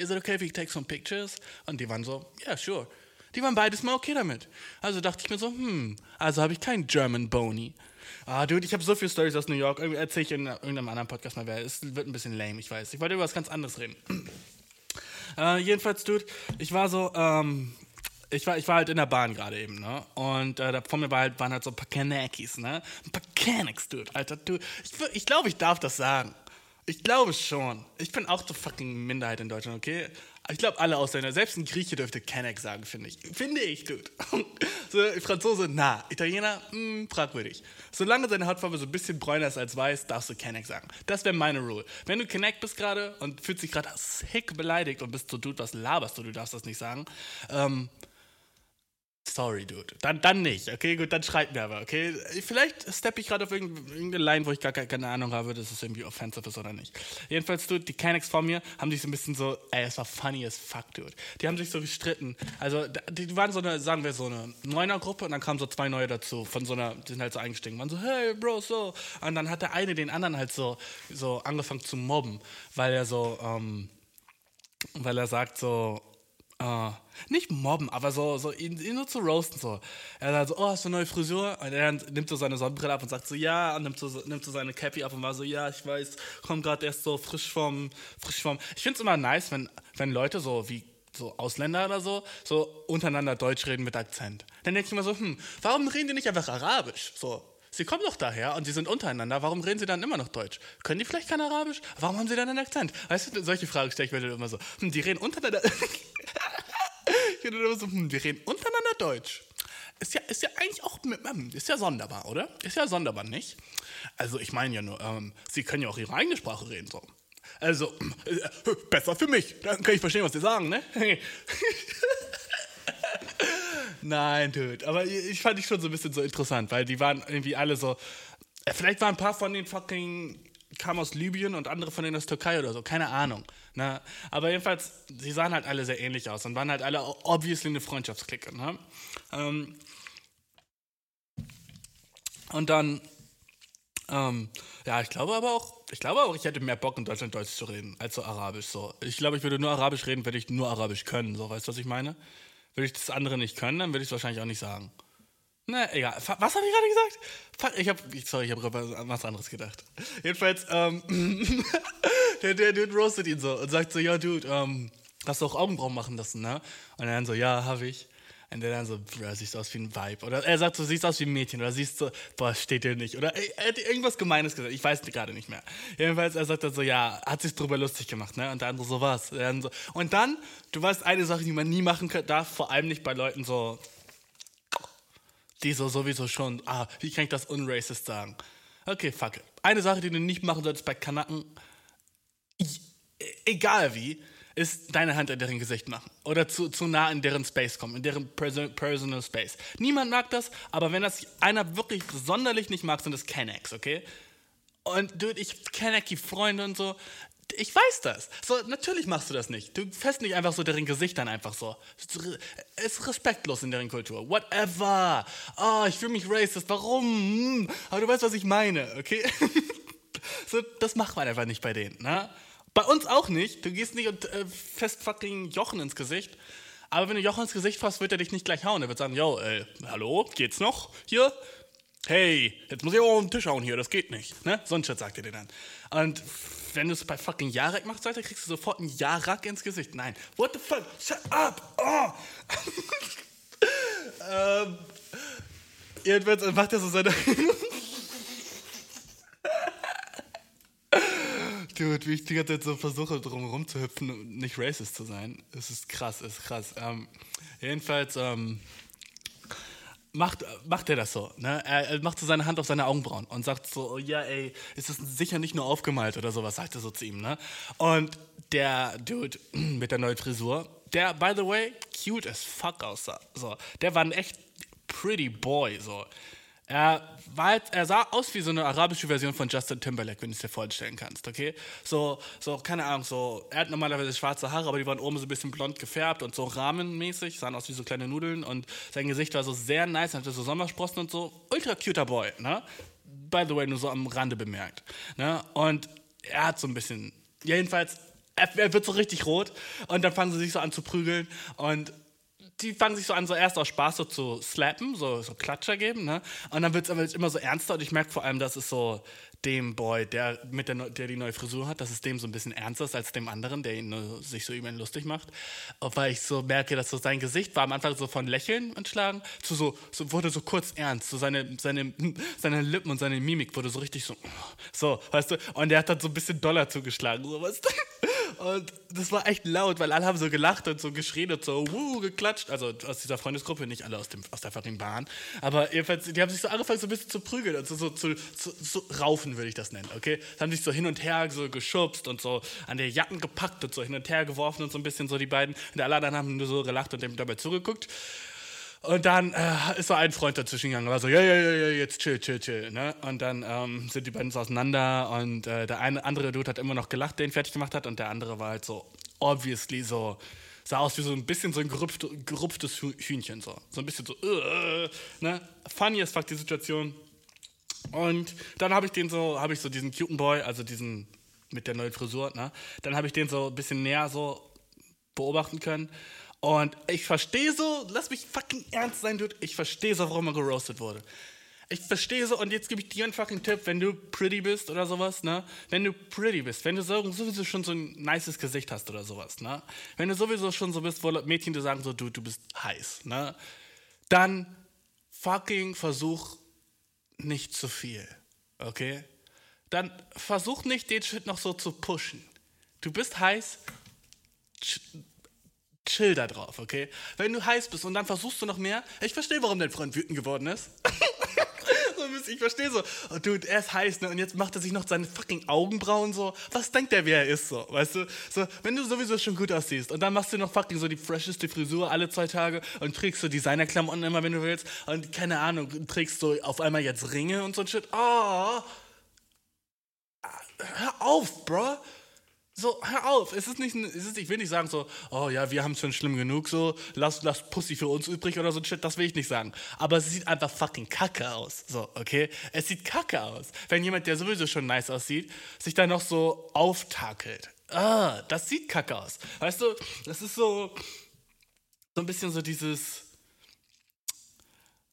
A: Is it okay if we take some pictures? Und die waren so, yeah, sure. Die waren beides mal okay damit. Also dachte ich mir so, hm, also habe ich keinen German Bony. Ah, dude, ich habe so viele Stories aus New York. Erzähle ich in irgendeinem anderen Podcast mal. Es wird ein bisschen lame, ich weiß. Ich wollte über was ganz anderes reden. (clears throat) Äh, jedenfalls, dude, ich war so, ähm, ich war, ich war halt in der Bahn gerade eben, ne? Und äh, da vor mir war halt, waren halt so ein paar Kanakis, ne? Ein paar Kanaks, dude, Alter, du. Ich, ich glaube, ich darf das sagen. Ich glaube schon. Ich bin auch so fucking Minderheit in Deutschland, okay? Ich glaube, alle Ausländer, selbst ein Grieche dürfte Kanak sagen, finde ich. Finde ich, dude. (laughs) so, Franzose, na. Italiener, mh, hm, fragwürdig. Solange deine Hautfarbe so ein bisschen bräuner ist als weiß, darfst du Kanak sagen. Das wäre meine Rule. Wenn du Kanak bist gerade und fühlst dich gerade sick beleidigt und bist so, dude, was laberst du, du darfst das nicht sagen, ähm, Sorry, Dude. Dann, dann nicht. Okay, gut, dann schreibt mir aber, okay? Vielleicht steppe ich gerade auf irgendeine Line, wo ich gar keine Ahnung habe, dass es irgendwie offensive ist oder nicht. Jedenfalls, Dude, die Canex vor mir haben sich so ein bisschen so, ey, es war funny as fuck, Dude. Die haben sich so gestritten. Also, die waren so eine, sagen wir, so eine Neuner-Gruppe und dann kamen so zwei neue dazu. Von so einer, die sind halt so eingestiegen. Waren so, hey, Bro, so. Und dann hat der eine den anderen halt so, so angefangen zu mobben, weil er so, ähm, weil er sagt so, Uh, nicht mobben, aber so, so ihn, ihn, nur zu roasten. So. Er sagt so, oh, hast du eine neue Frisur? Und er nimmt so seine Sonnenbrille ab und sagt so, ja, und nimmt so, nimmt so seine Cappy ab und war so, ja, ich weiß, komm gerade erst so frisch vom, frisch vom. Ich finde es immer nice, wenn, wenn Leute so wie so Ausländer oder so, so untereinander Deutsch reden mit Akzent. Dann denke ich immer so, hm, warum reden die nicht einfach Arabisch? So, Sie kommen doch daher und sie sind untereinander. Warum reden sie dann immer noch Deutsch? Können die vielleicht kein Arabisch? Warum haben sie dann einen Akzent? Weißt du, solche Fragen stelle ich mir dann immer so. Hm, die reden untereinander. (laughs) ich bin immer so, hm, die reden untereinander Deutsch. Ist ja, ist ja eigentlich auch, hm, ist ja sonderbar, oder? Ist ja sonderbar, nicht? Also ich meine ja nur, ähm, sie können ja auch ihre eigene Sprache reden, so. Also, äh, besser für mich. Dann kann ich verstehen, was sie sagen, ne? (laughs) Nein, dude. Aber ich fand die schon so ein bisschen so interessant, weil die waren irgendwie alle so. Äh, vielleicht waren ein paar von den fucking kamen aus Libyen und andere von denen aus Türkei oder so, keine Ahnung. Ne? Aber jedenfalls, sie sahen halt alle sehr ähnlich aus und waren halt alle obviously eine Freundschaftsklicke. Ne? Ähm und dann, ähm, ja, ich glaube aber auch, ich glaube auch, ich hätte mehr Bock in Deutschland Deutsch zu reden als so Arabisch. So. Ich glaube, ich würde nur Arabisch reden, wenn ich nur Arabisch können. So, weißt du, was ich meine? Würde ich das andere nicht können, dann würde ich es wahrscheinlich auch nicht sagen. Na, egal. Was habe ich gerade gesagt? Ich habe, sorry, ich habe was anderes gedacht. Jedenfalls, ähm, (laughs) der, der Dude roastet ihn so und sagt so, ja, Dude, ähm, hast du auch Augenbrauen machen lassen, ne? Und er dann so, ja, habe ich. Und der dann so, bro, siehst du aus wie ein Vibe. Oder er sagt so, siehst du aus wie ein Mädchen. Oder siehst du, boah, steht dir nicht. Oder er hat irgendwas Gemeines gesagt. Ich weiß gerade nicht mehr. Jedenfalls, er sagt dann so, ja, hat sich drüber lustig gemacht, ne? Und der andere so, was? So. Und dann, du weißt, eine Sache, die man nie machen darf, vor allem nicht bei Leuten so, die so sowieso schon, ah, wie kann ich das unracist sagen? Okay, fuck eine Sache, die du nicht machen solltest bei Kanaken, egal wie, ist deine Hand in deren Gesicht machen. Oder zu, zu nah in deren Space kommen, in deren Personal Space. Niemand mag das, aber wenn das einer wirklich sonderlich nicht mag, sind das Kennex, okay? Und dude, ich kenne die Freunde und so. Ich weiß das. So, natürlich machst du das nicht. Du fährst nicht einfach so deren Gesicht dann einfach so. Es ist respektlos in deren Kultur. Whatever. Oh, ich fühle mich racist. Warum? Hm. Aber du weißt, was ich meine, okay? (laughs) so, das macht man einfach nicht bei denen, ne? Bei uns auch nicht. Du gehst nicht und äh, fest fucking Jochen ins Gesicht. Aber wenn du Jochen ins Gesicht fasst, wird er dich nicht gleich hauen. Er wird sagen, yo, äh, hallo, geht's noch hier? Hey, jetzt muss ich auch auf den Tisch hauen hier, das geht nicht. Ne? So sagt er dir dann. Und wenn du es bei fucking Jarek machst, Alter, kriegst du sofort einen Jarak ins Gesicht. Nein. What the fuck? Shut up! Oh! (laughs) ähm, jedenfalls macht er so seine. (laughs) Dude, wie ich die ganze Zeit so versuche, drum rumzuhüpfen und nicht racist zu sein. Es ist krass, es ist krass. Ähm, jedenfalls, ähm, macht, macht er das so. Ne? Er, macht so seine Hand auf seine Augenbrauen und sagt so, oh, ja, ey, ist das sicher nicht nur aufgemalt oder sowas, sagt er so zu ihm. Ne? Und der Dude (clears throat) mit der neuen Frisur, der, by the way, cute as fuck aussah. So, der war ein echt pretty boy. So. Er, war, er sah aus wie so eine arabische Version von Justin Timberlake, wenn du es dir vorstellen kannst, okay? So, so, keine Ahnung, so, er hat normalerweise schwarze Haare, aber die waren oben so ein bisschen blond gefärbt und so rahmenmäßig, sahen aus wie so kleine Nudeln und sein Gesicht war so sehr nice, hatte so Sommersprossen und so. Ultra cuter Boy, ne? By the way, nur so am Rande bemerkt. Ne? Und er hat so ein bisschen, jedenfalls, er, er wird so richtig rot und dann fangen sie sich so an zu prügeln und die fangen sich so an, so erst aus Spaß so zu slappen, so, so Klatscher geben, ne? Und dann wird es aber immer so ernster und ich merke vor allem, dass es so dem Boy, der, mit der, der die neue Frisur hat, dass es dem so ein bisschen ernster ist als dem anderen, der ihn nur, sich so über ihn lustig macht. Weil ich so merke, dass so sein Gesicht war am Anfang so von Lächeln entschlagen, zu so, so wurde so kurz ernst, so seine, seine, seine Lippen und seine Mimik wurde so richtig so, so, weißt du, und er hat dann so ein bisschen Dollar zugeschlagen, so, weißt du? Und das war echt laut, weil alle haben so gelacht und so geschrien und so wuh, geklatscht. Also aus dieser Freundesgruppe, nicht alle aus, dem, aus der fucking Bahn. Aber jedenfalls, die haben sich so angefangen, so ein bisschen zu prügeln und so, so zu so, so, raufen, würde ich das nennen, okay? Sie haben sich so hin und her so geschubst und so an der Jacken gepackt und so hin und her geworfen und so ein bisschen so die beiden. Und alle anderen haben nur so gelacht und dem dabei zugeguckt. Und dann äh, ist so ein Freund dazwischen gegangen, war so, ja, ja, ja, jetzt chill, chill, chill. Ne? Und dann ähm, sind die beiden so auseinander und äh, der eine andere Dude hat immer noch gelacht, den fertig gemacht hat, und der andere war halt so, obviously so, sah aus wie so ein bisschen so ein gerupft, gerupftes Hühnchen, so. So ein bisschen so, uh, ne? Funny as fuck die Situation. Und dann habe ich den so, habe ich so diesen cuten Boy, also diesen mit der neuen Frisur, ne? Dann habe ich den so ein bisschen näher so beobachten können. Und ich verstehe so, lass mich fucking ernst sein, Dude, ich verstehe so, warum er geroastet wurde. Ich verstehe so, und jetzt gebe ich dir einen fucking Tipp, wenn du pretty bist oder sowas, ne? Wenn du pretty bist, wenn du sowieso schon so ein nices Gesicht hast oder sowas, ne? Wenn du sowieso schon so bist, wo Mädchen dir sagen so, du, du bist heiß, ne? Dann fucking versuch nicht zu viel, okay? Dann versuch nicht den Shit noch so zu pushen. Du bist heiß, chill da drauf, okay? Wenn du heiß bist und dann versuchst du noch mehr, ich verstehe, warum dein Freund wütend geworden ist. (laughs) ich verstehe so, oh, dude, er ist heiß, ne? Und jetzt macht er sich noch seine fucking Augenbrauen so. Was denkt der, wer er ist, so? Weißt du? So, wenn du sowieso schon gut aussiehst und dann machst du noch fucking so die fresheste Frisur alle zwei Tage und trägst so Designerklamotten immer, wenn du willst und keine Ahnung, trägst so auf einmal jetzt Ringe und so ein Shit. Oh! Hör auf, bro! So, hör auf. Es ist nicht, es ist, ich will nicht sagen so, oh ja, wir haben es schon schlimm genug, so, lass, lass Pussy für uns übrig oder so ein Shit, das will ich nicht sagen. Aber es sieht einfach fucking kacke aus, so, okay? Es sieht kacke aus. Wenn jemand, der sowieso schon nice aussieht, sich dann noch so auftakelt. Ah, das sieht kacke aus. Weißt du, das ist so, so ein bisschen so dieses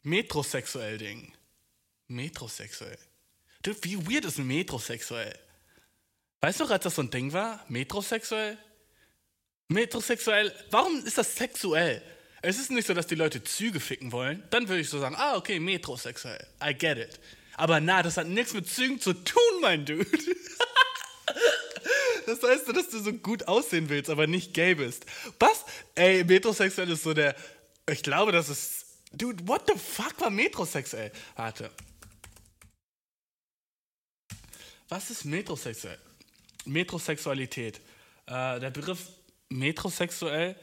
A: metrosexuell Ding. Metrosexuell. Dude, wie weird ist metrosexuell? Weißt du, als das so ein Ding war? Metrosexuell? Metrosexuell? Warum ist das sexuell? Es ist nicht so, dass die Leute Züge ficken wollen. Dann würde ich so sagen, ah, okay, metrosexuell. I get it. Aber na, das hat nichts mit Zügen zu tun, mein Dude. (laughs) Das heißt, dass du so gut aussehen willst, aber nicht gay bist. Was? Ey, metrosexuell ist so der. Ich glaube, das ist. Dude, what the fuck war metrosexuell? Warte. Was ist metrosexuell? Metrosexualität. Äh, der Begriff metrosexuell.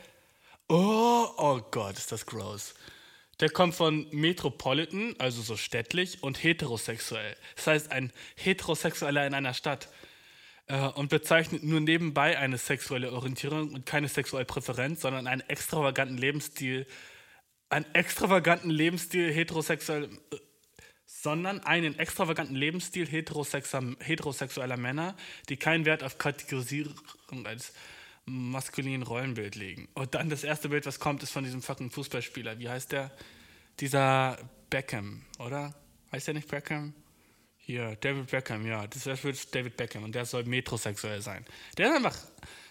A: Oh, oh Gott, ist das gross. Der kommt von Metropolitan, also so städtlich, und heterosexuell. Das heißt, ein Heterosexueller in einer Stadt. Äh, und bezeichnet nur nebenbei eine sexuelle Orientierung und keine sexuelle Präferenz, sondern einen extravaganten Lebensstil. Einen extravaganten Lebensstil heterosexuell. Sondern einen extravaganten Lebensstil heterosexueller Männer, die keinen Wert auf Kategorisierung als maskulinen Rollenbild legen. Und dann das erste Bild, was kommt, ist von diesem fucking Fußballspieler. Wie heißt der? Dieser Beckham, oder? Heißt der nicht Beckham? Hier, David Beckham, ja. Das ist David Beckham und der soll metrosexuell sein. Der ist einfach.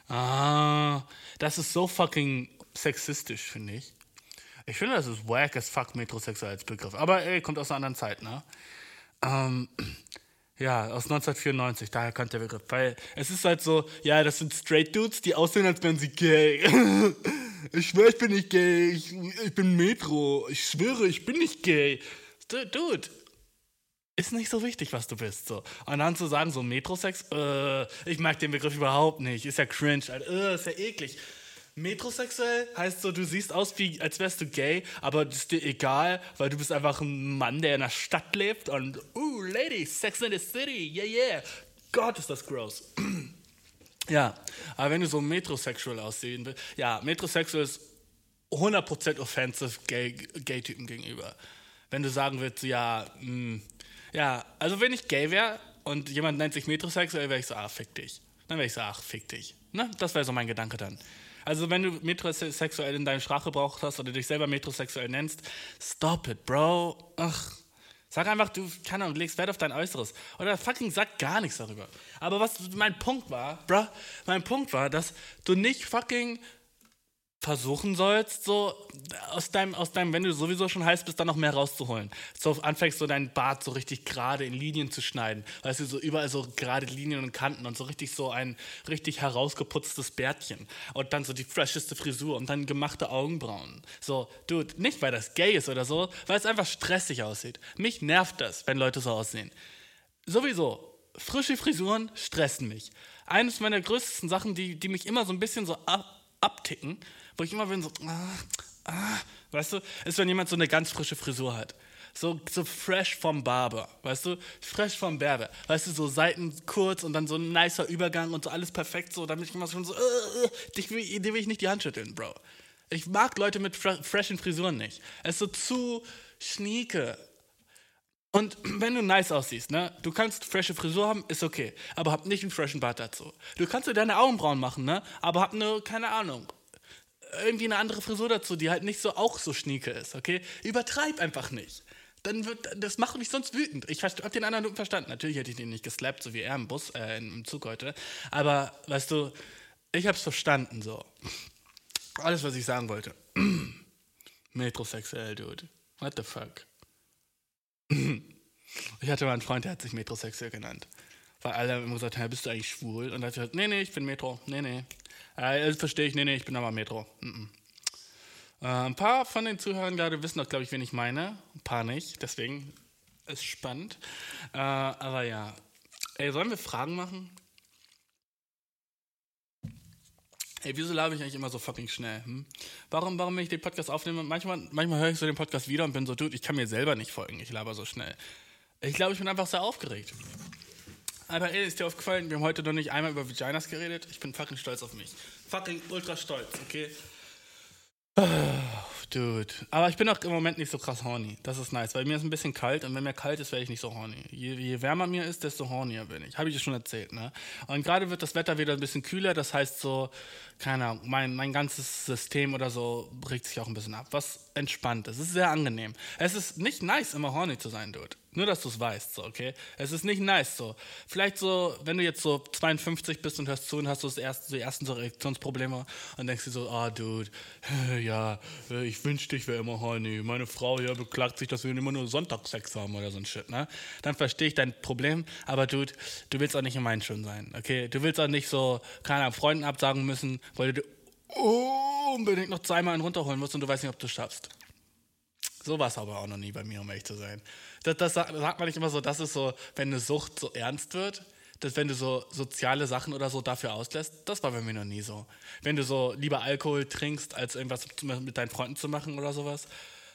A: Ah, das ist so fucking sexistisch, finde ich. Ich finde, das ist wack as fuck metrosexuell als Begriff. Aber ey, kommt aus einer anderen Zeit, ne? Ähm, ja, aus 1994, daher kommt der Begriff. Weil es ist halt so, ja, das sind Straight Dudes, die aussehen, als wären sie gay. (laughs) ich schwöre, ich bin nicht gay. Ich, ich bin Metro. Ich schwöre, ich bin nicht gay. Dude, ist nicht so wichtig, was du bist. So. Und dann zu sagen, so Metrosex, äh, ich mag den Begriff überhaupt nicht. Ist ja cringe, äh, ist ja eklig. Metrosexuell heißt so, du siehst aus, wie, als wärst du gay, aber das ist dir egal, weil du bist einfach ein Mann, der in der Stadt lebt und, uh, Ladies, Sex in the City, yeah, yeah. Gott, ist das gross. (clears throat) ja, aber wenn du so metrosexual aussehen willst, ja, metrosexual ist 100% offensive Gay-Typen gay gegenüber. Wenn du sagen willst, ja, mh, hm, ja, also wenn ich gay wäre und jemand nennt sich metrosexuell, wäre ich so, ah, fick dich. Dann wäre ich so, ach, fick dich. Ne? Das wäre so mein Gedanke dann. Also wenn du metrosexuell in deinem Sprachgebrauch hast oder dich selber metrosexuell nennst, stop it, Bro. Ach, sag einfach, du, keine Ahnung, legst Wert auf dein Äußeres. Oder fucking sag gar nichts darüber. Aber was mein Punkt war, Bro, mein Punkt war, dass du nicht fucking versuchen sollst, so aus deinem, aus deinem, wenn du sowieso schon heiß bist, dann noch mehr rauszuholen. So anfängst so deinen Bart so richtig gerade in Linien zu schneiden. Weißt du, so überall so gerade Linien und Kanten und so richtig so ein richtig herausgeputztes Bärtchen. Und dann so die fresheste Frisur und dann gemachte Augenbrauen. So, dude, nicht weil das gay ist oder so, weil es einfach stressig aussieht. Mich nervt das, wenn Leute so aussehen. Sowieso, frische Frisuren stressen mich. Eines meiner größten Sachen, die, die mich immer so ein bisschen so ab, abticken, wo ich immer bin so, ah, ah, weißt du, ist, wenn jemand so eine ganz frische Frisur hat. So, so fresh vom Barber, weißt du? Fresh vom Berber. Weißt du, so Seiten kurz und dann so ein nicer Übergang und so alles perfekt so, damit ich immer schon so, äh, dich will, will ich nicht die Hand schütteln, Bro. Ich mag Leute mit freshen Frisuren nicht. Es ist so zu schnieke. Und wenn du nice aussiehst, ne, du kannst frische Frisur haben, ist okay, aber hab nicht einen freshen Bart dazu. Du kannst dir deine Augenbrauen machen, ne, aber hab eine, keine Ahnung, irgendwie eine andere Frisur dazu, die halt nicht so auch so schnieke ist, okay? Übertreib einfach nicht. Dann wird, das macht mich sonst wütend. Ich hab den anderen verstanden. Natürlich hätte ich den nicht geslappt, so wie er im Bus, äh, im Zug heute. Aber, weißt du, ich hab's verstanden, so. Alles, was ich sagen wollte. (clears throat) Metrosexuell, Dude. What the fuck? (clears throat) ich hatte mal einen Freund, der hat sich metrosexuell genannt. Weil alle immer gesagt haben, bist du eigentlich schwul? Und er hat gesagt, nee, nee, ich bin Metro. Nee, nee. Äh, verstehe ich, nee, nee, ich bin aber Metro. Mm -mm. Äh, ein paar von den Zuhörern gerade wissen doch, glaube ich, wen ich meine. Ein paar nicht, deswegen ist spannend. Äh, aber ja. Ey, sollen wir Fragen machen? Ey, wieso labe ich eigentlich immer so fucking schnell? Hm? Warum, warum, wenn ich den Podcast aufnehme, manchmal, manchmal höre ich so den Podcast wieder und bin so, dude, ich kann mir selber nicht folgen, ich laber so schnell. Ich glaube, ich bin einfach sehr aufgeregt. Aber ey, ist dir aufgefallen, wir haben heute noch nicht einmal über Vaginas geredet. Ich bin fucking stolz auf mich. Fucking ultra stolz, okay? Oh, dude. Aber ich bin auch im Moment nicht so krass horny. Das ist nice, weil mir ist ein bisschen kalt und wenn mir kalt ist, werde ich nicht so horny. Je, je wärmer mir ist, desto hornier bin ich. Habe ich dir schon erzählt, ne? Und gerade wird das Wetter wieder ein bisschen kühler, das heißt so, keine Ahnung, mein, mein ganzes System oder so regt sich auch ein bisschen ab. Was entspannt ist. Es ist sehr angenehm. Es ist nicht nice, immer horny zu sein, dude. Nur, dass du es weißt, so, okay? Es ist nicht nice so. Vielleicht so, wenn du jetzt so 52 bist und hörst zu und hast so das erste, die ersten so Reaktionsprobleme und denkst dir so, ah, oh, Dude, (laughs) ja, ich wünschte, ich wäre immer horny. Meine Frau hier beklagt sich, dass wir immer nur Sonntagssex haben oder so ein Shit, ne? Dann verstehe ich dein Problem, aber Dude, du willst auch nicht in meinen Schuhen sein, okay? Du willst auch nicht so, keine Ahnung, Freunden absagen müssen, weil du unbedingt noch zweimal einen runterholen musst und du weißt nicht, ob du es schaffst. So war es aber auch noch nie bei mir, um ehrlich zu sein. Das, das sagt man nicht immer so, das ist so, wenn eine Sucht so ernst wird, dass wenn du so soziale Sachen oder so dafür auslässt, das war bei mir noch nie so. Wenn du so lieber Alkohol trinkst, als irgendwas mit deinen Freunden zu machen oder sowas.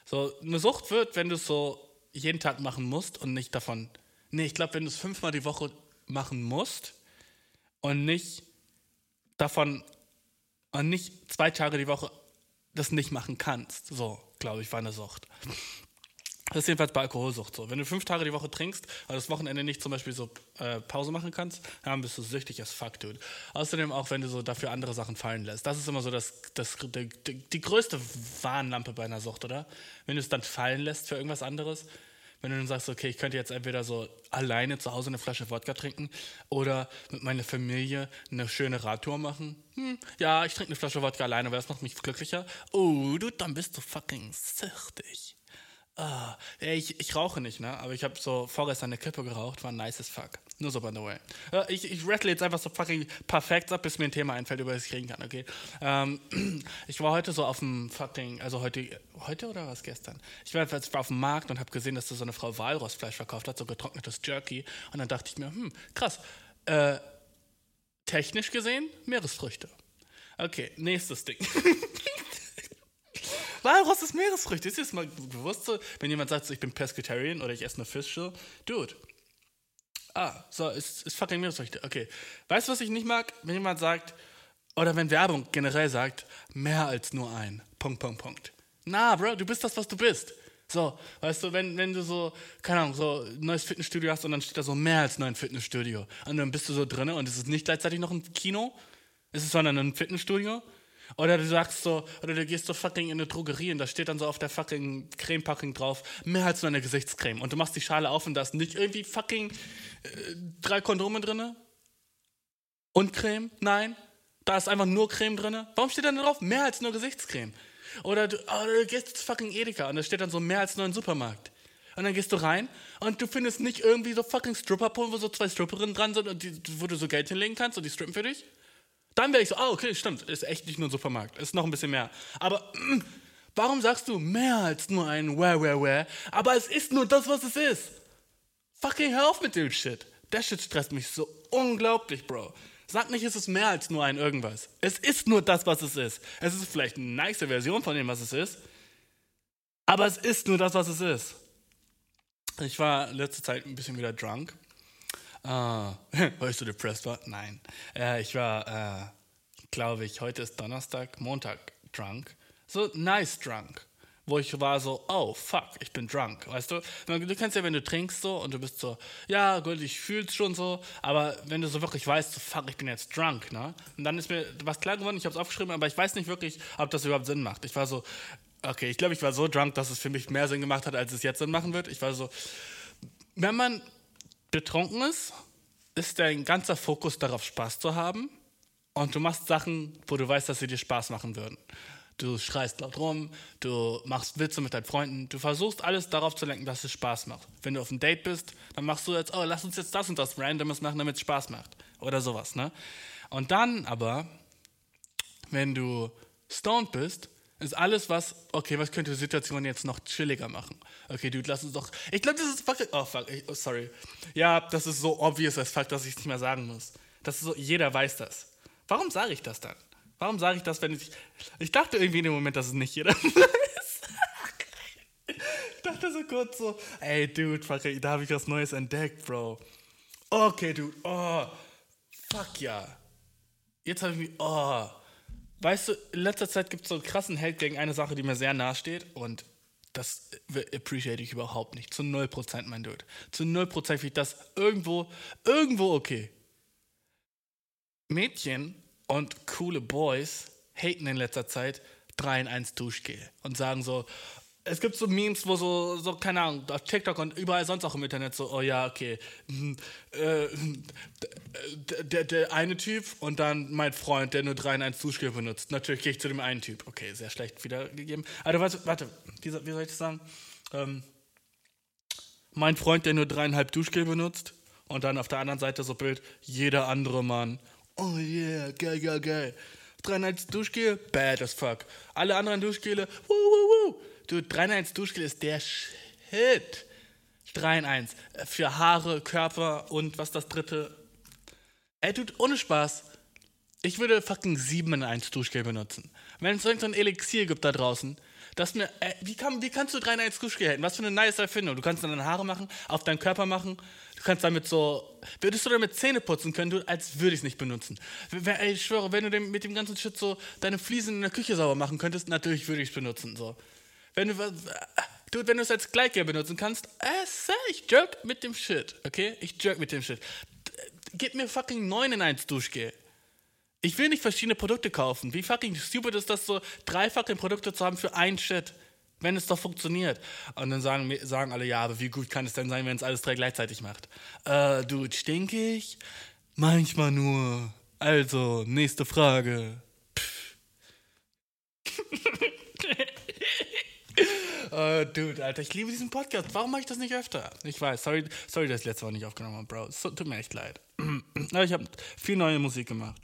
A: So, eine Sucht wird, wenn du es so jeden Tag machen musst und nicht davon. Nee, ich glaube, wenn du es fünfmal die Woche machen musst und nicht davon und nicht zwei Tage die Woche das nicht machen kannst. So, glaube ich, war eine Sucht. Das ist jedenfalls bei Alkoholsucht so. Wenn du fünf Tage die Woche trinkst, aber das Wochenende nicht zum Beispiel so äh, Pause machen kannst, dann bist du süchtig as fuck, dude. Außerdem auch, wenn du so dafür andere Sachen fallen lässt. Das ist immer so das, das, die, die, größte Warnlampe bei einer Sucht, oder? Wenn du es dann fallen lässt für irgendwas anderes. Wenn du dann sagst, okay, ich könnte jetzt entweder so alleine zu Hause eine Flasche Wodka trinken oder mit meiner Familie eine schöne Radtour machen. Hm, ja, ich trinke eine Flasche Wodka alleine, weil das macht mich glücklicher. Oh, du, dann bist du fucking süchtig. Ah, ich, ich rauche nicht, ne? Aber ich habe so vorgestern eine Kippe geraucht, war nice as fuck. Nur so, by the way. Ich, ich rattle jetzt einfach so fucking perfekt ab, bis mir ein Thema einfällt, über das ich reden kann, okay? Ähm, (clears throat) ich war heute so auf dem fucking, also heute, heute oder was gestern? Ich war, ich war auf dem Markt und habe gesehen, dass da so eine Frau Walrossfleisch verkauft hat, so getrocknetes Jerky. Und dann dachte ich mir, hm, krass. Äh, technisch gesehen, Meeresfrüchte. Okay, nächstes Ding. (laughs) Walross ist Meeresfrüchte. Ist das mal bewusst so? Wenn jemand sagt, ich bin Pescatarian oder ich esse nur Fisch, dude. Ah, so, ist, ist fucking Meeresfrüchte. Okay. Weißt du, was ich nicht mag? Wenn jemand sagt, oder wenn Werbung generell sagt, mehr als nur ein. Punkt, Punkt, Punkt. Na, Bro, du bist das, was du bist. So, weißt du, wenn, wenn du so, keine Ahnung, so ein neues Fitnessstudio hast und dann steht da so mehr als nur ein Fitnessstudio. Und dann bist du so drin und es ist nicht gleichzeitig noch ein Kino, es ist sondern ein Fitnessstudio oder du sagst so, oder du gehst so fucking in eine Drogerie und da steht dann so auf der fucking Cremepacking drauf, mehr als nur eine Gesichtscreme. Und du machst die Schale auf und da ist nicht irgendwie fucking äh, drei Kondome drin? Und Creme? Nein. Da ist einfach nur Creme drin. Warum steht dann drauf, mehr als nur Gesichtscreme? Oder du, oder du gehst zu fucking Edeka und da steht dann so mehr als nur ein Supermarkt. Und dann gehst du rein und du findest nicht irgendwie so fucking Stripperpool, wo so zwei Stripperinnen dran sind und die, wo du so Geld hinlegen kannst und die strippen für dich. Dann wäre ich so, ah, okay, stimmt, ist echt nicht nur ein Supermarkt, ist noch ein bisschen mehr. Aber mm, warum sagst du mehr als nur ein where, where, where? Aber es ist nur das, was es ist. Fucking hör auf mit dem Shit. Der Shit stresst mich so unglaublich, Bro. Sag nicht, es ist mehr als nur ein irgendwas. Es ist nur das, was es ist. Es ist vielleicht eine nice Version von dem, was es ist. Aber es ist nur das, was es ist. Ich war letzte Zeit ein bisschen wieder drunk. Ah, (laughs) ich so depressed war? Nein. Äh, ich war, äh, glaube ich, heute ist Donnerstag, Montag drunk. So nice drunk. Wo ich war so, oh fuck, ich bin drunk, weißt du? Du kennst ja, wenn du trinkst so und du bist so, ja gut, ich fühl's schon so, aber wenn du so wirklich weißt, so fuck, ich bin jetzt drunk, ne? Und dann ist mir was klar geworden, ich hab's aufgeschrieben, aber ich weiß nicht wirklich, ob das überhaupt Sinn macht. Ich war so, okay, ich glaube, ich war so drunk, dass es für mich mehr Sinn gemacht hat, als es jetzt Sinn machen wird. Ich war so, wenn man betrunken ist, ist dein ganzer Fokus darauf, Spaß zu haben. Und du machst Sachen, wo du weißt, dass sie dir Spaß machen würden. Du schreist laut rum, du machst Witze mit deinen Freunden, du versuchst alles darauf zu lenken, dass es Spaß macht. Wenn du auf einem Date bist, dann machst du jetzt, oh, lass uns jetzt das und das Randomes machen, damit es Spaß macht. Oder sowas, ne? Und dann aber, wenn du stoned bist, ist alles, was, okay, was könnte die Situation jetzt noch chilliger machen? Okay, dude, lass uns doch. Ich glaube, das ist fuck. Oh, fuck. Oh, sorry. Ja, das ist so obvious als Fakt, dass ich es nicht mehr sagen muss. Das ist so, jeder weiß das. Warum sage ich das dann? Warum sage ich das, wenn ich. Ich dachte irgendwie in dem Moment, dass es nicht jeder (laughs) weiß. ich dachte so kurz so, ey, dude, fuck, da habe ich was Neues entdeckt, Bro. Okay, dude, oh. Fuck ja. Jetzt habe ich mich. Oh. Weißt du, in letzter Zeit gibt es so einen krassen Held gegen eine Sache, die mir sehr nahe steht und das appreciate ich überhaupt nicht. Zu 0%, mein Dude. Zu 0% finde ich das irgendwo, irgendwo okay. Mädchen und coole Boys haten in letzter Zeit 3 in 1 Duschgel und sagen so, es gibt so Memes, wo so, so, keine Ahnung, auf TikTok und überall sonst auch im Internet so, oh ja, okay, hm, äh, der, der eine Typ und dann mein Freund, der nur 3 in 1 Duschgel benutzt. Natürlich gehe ich zu dem einen Typ. Okay, sehr schlecht wiedergegeben. Also, warte, warte wie, wie soll ich das sagen? Ähm, mein Freund, der nur dreieinhalb Duschgel benutzt und dann auf der anderen Seite so Bild, jeder andere Mann. Oh yeah, geil, geil, geil. Dreieinhalb Duschgel, bad as fuck. Alle anderen Duschgele, wuh, wuh, wuh. Du, 3 in 1 Duschgel ist der Shit. 3 in 1. Für Haare, Körper und was das dritte? Ey, Dude, ohne Spaß. Ich würde fucking 7 in 1 Duschgel benutzen. Wenn es irgendein Elixier gibt da draußen, das mir, ey, wie, kann, wie kannst du 3 in 1 Duschgel halten? Was für eine nice Erfindung. Du kannst deine Haare machen, auf deinen Körper machen. Du kannst damit so, würdest du damit Zähne putzen können, du, als würde ich es nicht benutzen. Ey, ich schwöre, wenn du mit dem ganzen Shit so deine Fliesen in der Küche sauber machen könntest, natürlich würde ich es benutzen, so. Wenn du, du, wenn du es als Gleitgel benutzen kannst, äh, ich jerk mit dem Shit, okay? Ich jerk mit dem Shit. Gib mir fucking 9 in 1 Duschgel. Ich will nicht verschiedene Produkte kaufen. Wie fucking stupid ist das so, dreifache Produkte zu haben für ein Shit, wenn es doch funktioniert. Und dann sagen, sagen alle, ja, aber wie gut kann es denn sein, wenn es alles drei gleichzeitig macht? Äh, Dude, stinkig? Manchmal nur. Also, nächste Frage. (laughs) oh, Dude, Alter, ich liebe diesen Podcast. Warum mache ich das nicht öfter? Ich weiß, sorry, sorry dass ich letzte Woche nicht aufgenommen habe, Bro. So, tut mir echt leid. (clears throat) Aber ich habe viel neue Musik gemacht.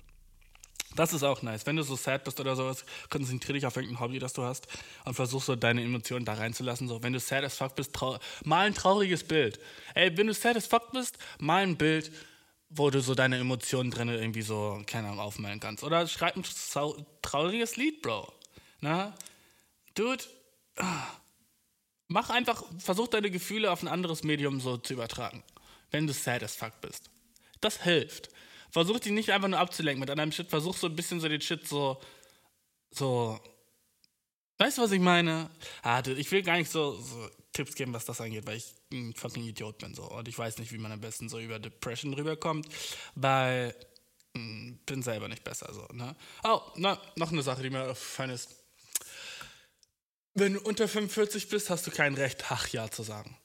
A: Das ist auch nice. Wenn du so sad bist oder sowas, konzentriere dich auf irgendein Hobby, das du hast und versuch so deine Emotionen da reinzulassen. So, wenn du sad as fuck bist, mal ein trauriges Bild. Ey, wenn du sad as fuck bist, mal ein Bild, wo du so deine Emotionen drin irgendwie so, keine Ahnung, aufmalen kannst. Oder schreib ein trauriges Lied, Bro. Na? Dude, mach einfach, versuch deine Gefühle auf ein anderes Medium so zu übertragen. Wenn du sad as fuck bist. Das hilft versuch dich nicht einfach nur abzulenken mit einem Shit, versuch so ein bisschen so den Shit so, so, weißt du, was ich meine? Ah, ich will gar nicht so, so Tipps geben, was das angeht, weil ich ein fucking Idiot bin so und ich weiß nicht, wie man am besten so über Depression rüberkommt, weil hm, bin selber nicht besser so, ne? Oh, na, noch eine Sache, die mir aufgefallen ist. Wenn du unter 45 bist, hast du kein Recht, Ach ja zu sagen.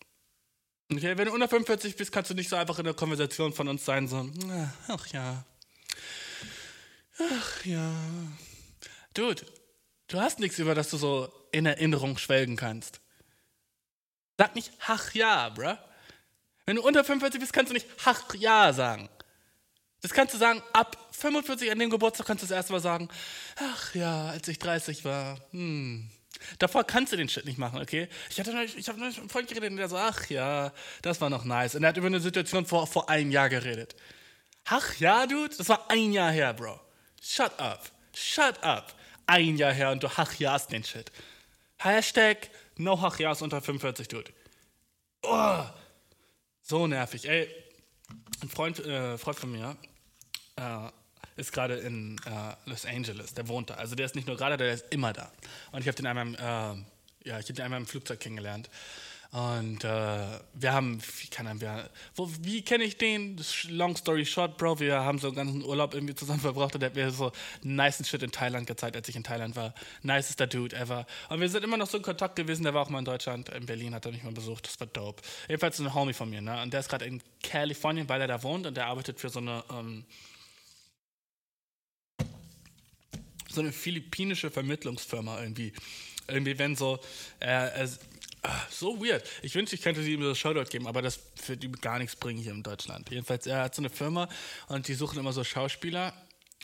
A: Okay, wenn du unter 45 bist, kannst du nicht so einfach in der Konversation von uns sein, so, ach ja. Ach ja. Dude, du hast nichts, über das du so in Erinnerung schwelgen kannst. Sag nicht, ach ja, bruh. Wenn du unter 45 bist, kannst du nicht, ach ja sagen. Das kannst du sagen, ab 45 an dem Geburtstag kannst du das erste Mal sagen, ach ja, als ich 30 war, hm, Davor kannst du den Shit nicht machen, okay? Ich, hatte neulich, ich habe neulich mit einem Freund geredet und der so, ach ja, das war noch nice. Und er hat über eine Situation vor, vor einem Jahr geredet. Ach ja, Dude, das war ein Jahr her, Bro. Shut up. Shut up. Ein Jahr her und du ach ja's den Shit. Hashtag no ach ja's unter 45, Dude. Oh, so nervig. Ey, ein Freund, äh, Freund von mir, äh, ist gerade in äh, Los Angeles, der wohnt da. Also der ist nicht nur gerade da, der ist immer da. Und ich habe den einmal, äh, ja, ich den einmal im Flugzeug kennengelernt. Und äh, wir haben, wie kann wir, wo, wie kenne ich den? Long story short, Bro, wir haben so einen ganzen Urlaub irgendwie zusammen (laughs) verbracht und der hat mir so nice Shit in Thailand gezeigt, als ich in Thailand war. Nicester Dude ever. Und wir sind immer noch so in Kontakt gewesen, der war auch mal in Deutschland, in Berlin hat er mich mal besucht, das war dope. Jedenfalls ein Homie von mir, ne? Und der ist gerade in Kalifornien, weil er da wohnt und der arbeitet für so eine, ähm, so eine philippinische Vermittlungsfirma irgendwie. Irgendwie, wenn so, äh, äh, so weird. Ich wünschte, ich könnte sie ihm so Shoutout geben, aber das wird ihm gar nichts bringen hier in Deutschland. Jedenfalls, er hat so eine Firma und die suchen immer so Schauspieler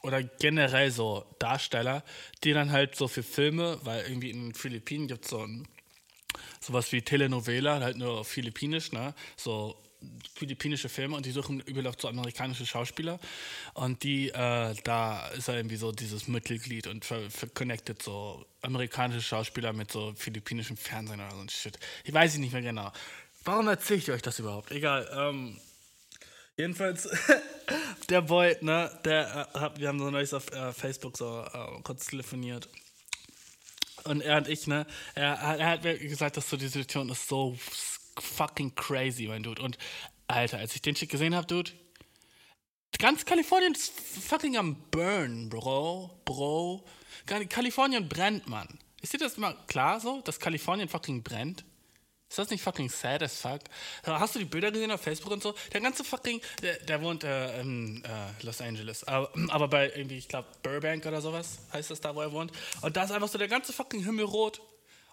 A: oder generell so Darsteller, die dann halt so für Filme, weil irgendwie in den Philippinen gibt es so ein, sowas wie Telenovela, halt nur philippinisch, ne? So philippinische Filme und die suchen überhaupt so amerikanische Schauspieler und die, äh, da ist er irgendwie so dieses Mittelglied und ver, ver connected so amerikanische Schauspieler mit so philippinischem Fernsehen oder so ein Shit. Ich weiß nicht mehr genau. Warum erzähle ich euch das überhaupt? Egal. Ähm, jedenfalls, (laughs) der Boy, ne, der, äh, wir haben so neues auf äh, Facebook so äh, kurz telefoniert. Und er und ich, ne, er, er hat mir gesagt, dass so die Situation ist so fucking crazy, mein Dude. Und Alter, als ich den Shit gesehen habe, Dude, ganz Kalifornien ist fucking am Burn, Bro, Bro. Kalifornien brennt, Mann. Ist dir das mal klar so, dass Kalifornien fucking brennt? Ist das nicht fucking sad as fuck? Hast du die Bilder gesehen auf Facebook und so? Der ganze fucking, der, der wohnt äh, in äh, Los Angeles, aber, aber bei irgendwie, ich glaube, Burbank oder sowas heißt das da, wo er wohnt. Und da ist einfach so der ganze fucking Himmel rot.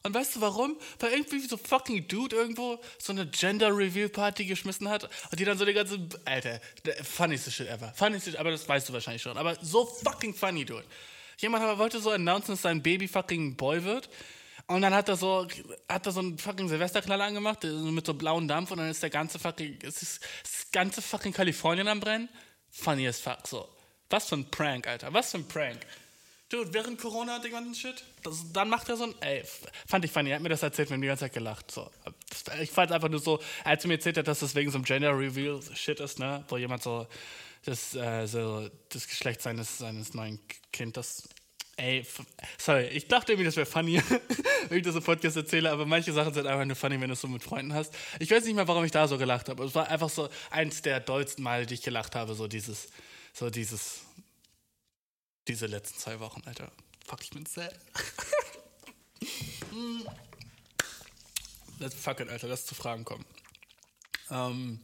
A: Und weißt du warum? Weil irgendwie so fucking Dude irgendwo so eine Gender Reveal Party geschmissen hat und die dann so die ganze. Alter, funnyste Shit ever. Funnyste, aber das weißt du wahrscheinlich schon. Aber so fucking funny, Dude. Jemand wollte so announcen, dass sein Baby fucking Boy wird. Und dann hat er so, hat er so einen fucking Silvesterknaller angemacht, mit so blauem Dampf und dann ist der ganze fucking, ist das ganze fucking Kalifornien am Brennen. funny as fuck, so. Was für ein Prank, Alter, was für ein Prank. Dude, während Corona den ganzen Shit, das, dann macht er so ein, ey, fand ich funny, er hat mir das erzählt, wir haben die ganze Zeit gelacht, so. Ich fand einfach nur so, als er mir erzählt hat, dass das wegen so einem Gender Reveal Shit ist, ne, wo jemand so das, äh, so das Geschlecht seines, seines neuen Kindes, ey, sorry, ich dachte irgendwie, das wäre funny, (laughs) wenn ich das im Podcast erzähle, aber manche Sachen sind einfach nur funny, wenn du es so mit Freunden hast. Ich weiß nicht mal, warum ich da so gelacht habe, es war einfach so eins der dollsten Male, die ich gelacht habe, so dieses, so dieses, diese letzten zwei Wochen, Alter. Fuck, ich bin sad. Let's (laughs) fuck it, Alter, lass zu Fragen kommen. Ähm,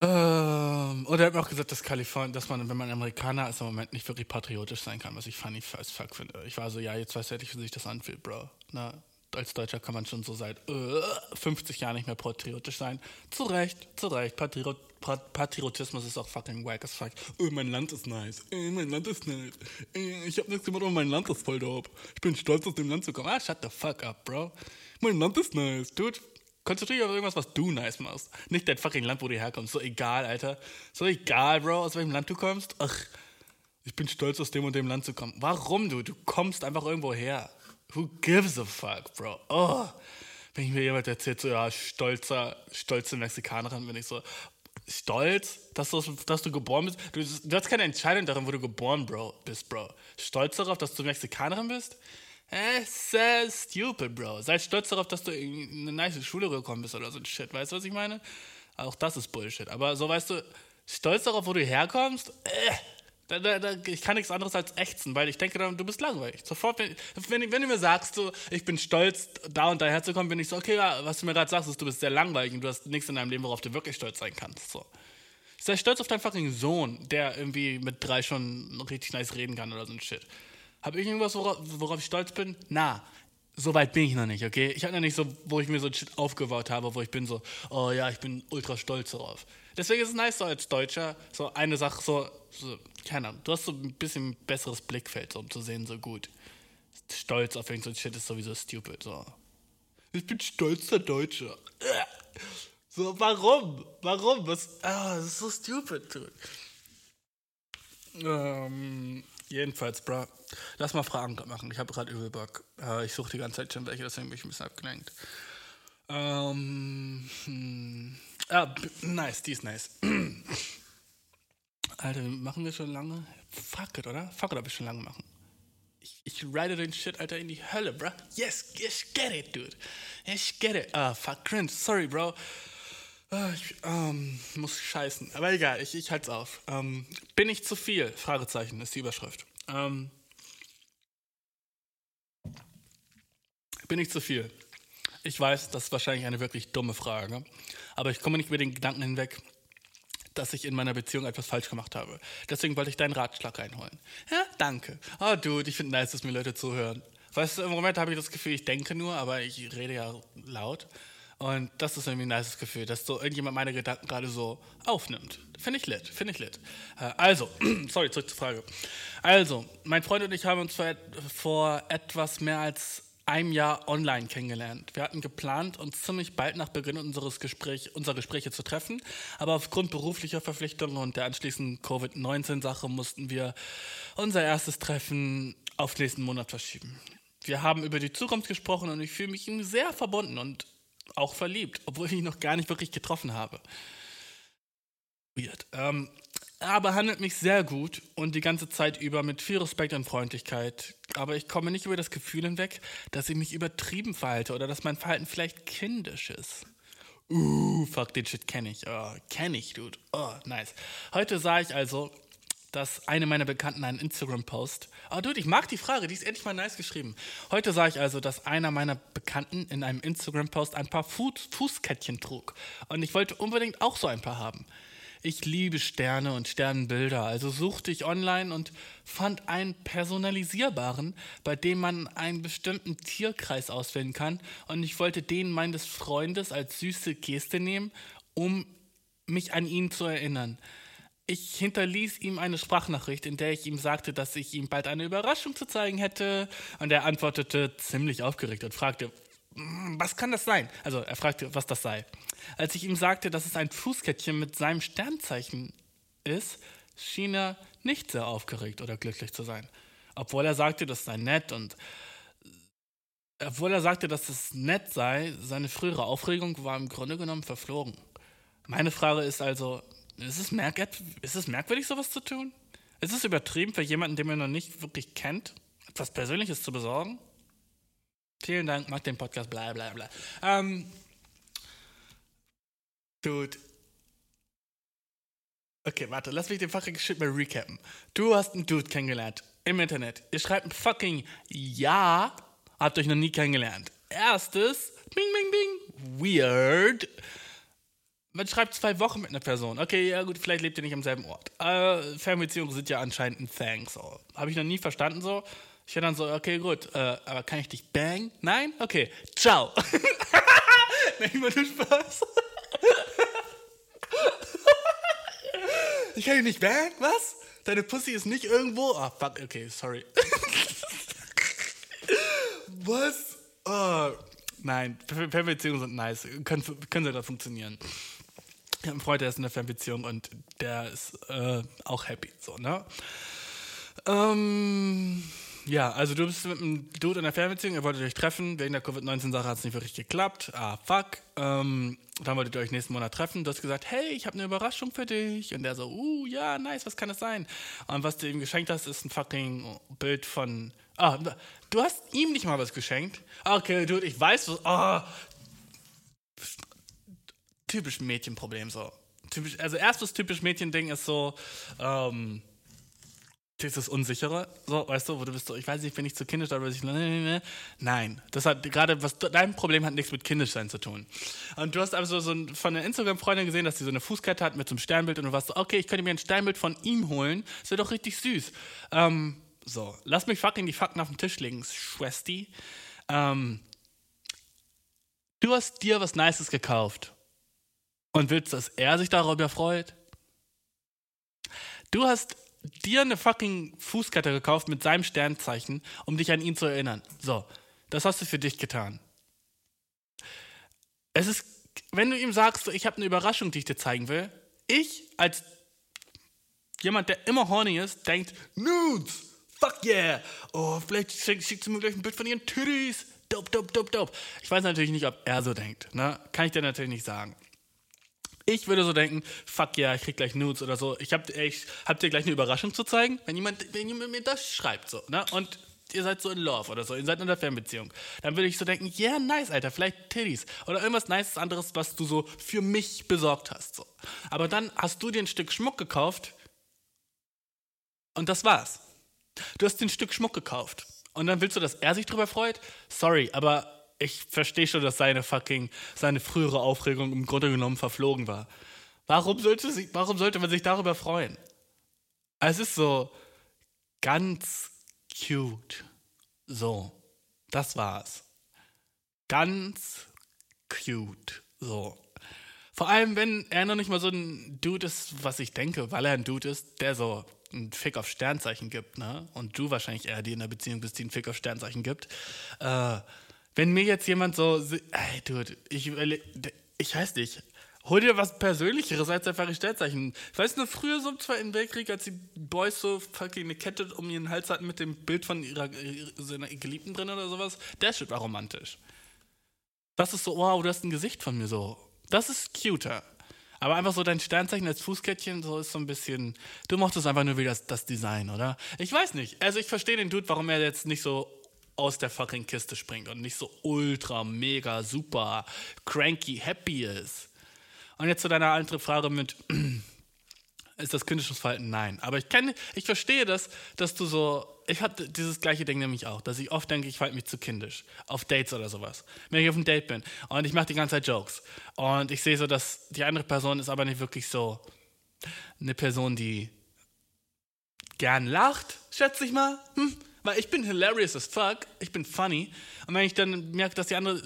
A: ähm, und er hat mir auch gesagt, dass Kalifornien, dass man, wenn man Amerikaner ist, im Moment nicht wirklich patriotisch sein kann, was ich funny as fuck finde. Ich war so, ja, jetzt weiß ich, wie sich das anfühlt, Bro. Na, als Deutscher kann man schon so seit äh, 50 Jahren nicht mehr patriotisch sein. Zu Recht, zu Recht. Patriot, Patriotismus ist auch fucking wack as fuck. Oh, mein Land ist nice. Oh, mein Land ist nice. Oh, ich hab nichts gemacht, aber mein Land ist voll dope. Ich bin stolz, aus dem Land zu kommen. Ah, shut the fuck up, bro. Mein Land ist nice, dude. Konzentriere dich auf irgendwas, was du nice machst. Nicht dein fucking Land, wo du herkommst. So egal, Alter. So egal, Bro, aus welchem Land du kommst. Ach, ich bin stolz, aus dem und dem Land zu kommen. Warum, du? Du kommst einfach irgendwo her. Who gives a fuck, Bro? Oh. Wenn ich mir jemand erzählt, so, ja, stolzer, stolze Mexikanerin, bin ich so, stolz, dass du, dass du geboren bist. Du, du hast keine Entscheidung darin, wo du geboren bro, bist, Bro. Stolz darauf, dass du Mexikanerin bist? Eh, so stupid, Bro. Sei stolz darauf, dass du in eine nice Schule gekommen bist oder so ein Shit. Weißt du, was ich meine? Auch das ist Bullshit. Aber so, weißt du, stolz darauf, wo du herkommst? Äh, da, da, da, ich kann nichts anderes als ächzen, weil ich denke, du bist langweilig. Sofort, wenn, wenn, wenn du mir sagst, so, ich bin stolz, da und da herzukommen, bin ich so, okay, ja, was du mir gerade sagst, ist, du bist sehr langweilig und du hast nichts in deinem Leben, worauf du wirklich stolz sein kannst. So. Sei stolz auf deinen fucking Sohn, der irgendwie mit drei schon richtig nice reden kann oder so ein Shit. Habe ich irgendwas, worauf, worauf, ich stolz bin? Na, so weit bin ich noch nicht, okay? Ich habe noch nicht so, wo ich mir so ein Shit aufgebaut habe, wo ich bin so, oh ja, ich bin ultra stolz darauf. Deswegen ist es nice, so als Deutscher, so eine Sache, so, so keine Ahnung, du hast so ein bisschen besseres Blickfeld, so, um zu sehen, so gut. Stolz auf irgendein Shit ist sowieso stupid, so. Ich bin stolzer Deutscher. So, warum? Warum? Was? Ah, das ist so stupid, dude. Ähm, jedenfalls, bro. Lass mal Fragen machen. Ich habe gerade übel Bock. Äh, ich suche die ganze Zeit schon welche, deswegen bin ich ein bisschen abgelenkt. Ähm, hm. Ah, nice, die ist nice. (clears throat) Alter, machen wir schon lange? Fuck it, oder? Fuck it, ob wir schon lange machen. Ich, ich ride den Shit, Alter, in die Hölle, bro. Yes, yes, get it, dude. Yes, get it. Ah, fuck, cringe. Sorry, bro. Ah, ich ähm, muss scheißen. Aber egal, ich, ich halt's auf. Ähm, bin ich zu viel? Fragezeichen ist die Überschrift. Ähm, bin ich zu viel? Ich weiß, das ist wahrscheinlich eine wirklich dumme Frage, aber ich komme nicht über den Gedanken hinweg, dass ich in meiner Beziehung etwas falsch gemacht habe. Deswegen wollte ich deinen Ratschlag reinholen. Ja, danke. Oh, Dude, ich finde nice, dass mir Leute zuhören. Weißt du, im Moment habe ich das Gefühl, ich denke nur, aber ich rede ja laut. Und das ist irgendwie ein nice Gefühl, dass so irgendjemand meine Gedanken gerade so aufnimmt. Finde ich lit, finde ich lit. Äh, also, (clears throat) sorry, zurück zur Frage. Also, mein Freund und ich haben uns vor etwas mehr als einem Jahr online kennengelernt. Wir hatten geplant, uns ziemlich bald nach Beginn unseres Gespräch, unserer Gespräche zu treffen, aber aufgrund beruflicher Verpflichtungen und der anschließenden Covid-19-Sache mussten wir unser erstes Treffen auf nächsten Monat verschieben. Wir haben über die Zukunft gesprochen und ich fühle mich ihm sehr verbunden und auch verliebt, obwohl ich ihn noch gar nicht wirklich getroffen habe. Weird. Ähm, er behandelt mich sehr gut und die ganze Zeit über mit viel Respekt und Freundlichkeit. Aber ich komme nicht über das Gefühl hinweg, dass ich mich übertrieben verhalte oder dass mein Verhalten vielleicht kindisch ist. Uh, fuck, den Shit kenne ich. Oh, kenne ich, dude. Oh, nice. Heute sah ich also, dass eine meiner Bekannten einen Instagram-Post. Oh, dude, ich mag die Frage, die ist endlich mal nice geschrieben. Heute sah ich also, dass einer meiner Bekannten in einem Instagram-Post ein paar Fußkettchen trug. Und ich wollte unbedingt auch so ein paar haben. Ich liebe Sterne und Sternenbilder, also suchte ich online und fand einen personalisierbaren, bei dem man einen bestimmten Tierkreis auswählen kann. Und ich wollte den meines Freundes als süße Geste nehmen, um mich an ihn zu erinnern. Ich hinterließ ihm eine Sprachnachricht, in der ich ihm sagte, dass ich ihm bald eine Überraschung zu zeigen hätte. Und er antwortete ziemlich aufgeregt und fragte, hm, was kann das sein? Also er fragte, was das sei. Als ich ihm sagte, dass es ein Fußkettchen mit seinem Sternzeichen ist, schien er nicht sehr aufgeregt oder glücklich zu sein. Obwohl er sagte, das sei nett und obwohl er sagte, dass es nett sei, seine frühere Aufregung war im Grunde genommen verflogen. Meine Frage ist also, ist es, ist es merkwürdig, sowas zu tun? Ist es übertrieben für jemanden, den man noch nicht wirklich kennt, etwas Persönliches zu besorgen? Vielen Dank, mag den Podcast, bla bla bla. Ähm, Dude. Okay, warte, lass mich den fucking Shit mal recappen. Du hast einen Dude kennengelernt im Internet. Ihr schreibt ein fucking Ja, habt euch noch nie kennengelernt. Erstes, bing, bing, bing, weird. Man schreibt zwei Wochen mit einer Person. Okay, ja gut, vielleicht lebt ihr nicht am selben Ort. Äh, Fernbeziehungen sind ja anscheinend ein Thing. So. Habe ich noch nie verstanden so. Ich war dann so, okay, gut, äh, aber kann ich dich bang? Nein? Okay, ciao. (laughs) Nein, immer nur Spaß. Ich kann dich nicht bang? Was? Deine Pussy ist nicht irgendwo? Ah, oh, fuck, okay, sorry. Was? Oh, nein, Fernbeziehungen sind nice. Können, können da funktionieren. Ich habe einen Freund, der ist in der Fernbeziehung und der ist äh, auch happy. So, ne? Ähm ja, also du bist mit einem Dude in der Fernbeziehung, ihr wolltet euch treffen, wegen der Covid-19-Sache hat es nicht wirklich geklappt. Ah, fuck. Ähm, dann wolltet ihr euch nächsten Monat treffen. Du hast gesagt, hey, ich habe eine Überraschung für dich. Und der so, uh, ja, nice, was kann das sein? Und was du ihm geschenkt hast, ist ein fucking Bild von. Ah, du hast ihm nicht mal was geschenkt. Okay, Dude, ich weiß, was. Oh, typisch Mädchenproblem so. Typisch, also erstes typisch Mädchending ist so, ähm, dieses Unsichere, so, weißt du, wo du bist so, ich weiß nicht, bin ich zu kindisch, aber ich, nein, das hat gerade, was, dein Problem hat nichts mit Kindischsein zu tun. Und du hast aber so, so von einer Instagram-Freundin gesehen, dass sie so eine Fußkette hat mit so einem Sternbild und du warst so, okay, ich könnte mir ein Sternbild von ihm holen, das wäre doch richtig süß. Ähm, so, lass mich fucking die Fakten auf den Tisch legen, Schwesti. Ähm, du hast dir was Nices gekauft und willst, dass er sich darüber freut? Du hast dir eine fucking Fußkette gekauft mit seinem Sternzeichen, um dich an ihn zu erinnern. So, das hast du für dich getan. Es ist, wenn du ihm sagst, ich habe eine Überraschung, die ich dir zeigen will, ich als jemand, der immer horny ist, denkt, Nudes, fuck yeah, oh, vielleicht schickt sie mir gleich ein Bild von ihren Titties, dope, dope, dope, dope. Ich weiß natürlich nicht, ob er so denkt, ne? kann ich dir natürlich nicht sagen. Ich würde so denken, fuck ja, ich krieg gleich Nudes oder so. Ich hab, ich hab dir gleich eine Überraschung zu zeigen, wenn jemand, wenn jemand mir das schreibt, so, ne? Und ihr seid so in Love oder so, ihr seid in einer Fernbeziehung. Dann würde ich so denken, yeah, nice, Alter, vielleicht Titties. Oder irgendwas Nices anderes, was du so für mich besorgt hast, so. Aber dann hast du dir ein Stück Schmuck gekauft und das war's. Du hast dir ein Stück Schmuck gekauft. Und dann willst du, dass er sich drüber freut? Sorry, aber ich verstehe schon, dass seine fucking, seine frühere Aufregung im Grunde genommen verflogen war. Warum sollte, sie, warum sollte man sich darüber freuen? Es ist so ganz cute. So, das war's. Ganz cute. So. Vor allem, wenn er noch nicht mal so ein Dude ist, was ich denke, weil er ein Dude ist, der so einen Fick auf Sternzeichen gibt, ne? Und du wahrscheinlich eher die in der Beziehung bist, die einen Fick auf Sternzeichen gibt. Äh, wenn mir jetzt jemand so, ey, dude, ich, ich weiß nicht, hol dir was Persönlicheres als einfach ein Stellzeichen. Ich weiß nur, früher so im Zweiten Weltkrieg, als die Boys so fucking eine Kette um ihren Hals hatten mit dem Bild von ihrer, ihrer Geliebten drin oder sowas, der Shit war romantisch. Das ist so, wow, du hast ein Gesicht von mir so. Das ist cuter. Aber einfach so dein Sternzeichen als Fußkettchen, so ist so ein bisschen. Du mochtest einfach nur wieder das, das Design, oder? Ich weiß nicht. Also ich verstehe den Dude, warum er jetzt nicht so aus der fucking Kiste springt und nicht so ultra, mega, super, cranky, happy ist. Und jetzt zu deiner anderen Frage mit, (clears throat) ist das kindisches Verhalten? Nein. Aber ich kenne, ich verstehe das, dass du so, ich habe dieses gleiche Ding nämlich auch, dass ich oft denke, ich verhalte mich zu kindisch. Auf Dates oder sowas. Wenn ich auf einem Date bin und ich mache die ganze Zeit Jokes und ich sehe so, dass die andere Person ist aber nicht wirklich so eine Person, die gern lacht, schätze ich mal. Hm? Weil ich bin hilarious as fuck, ich bin funny. Und wenn ich dann merke, dass die andere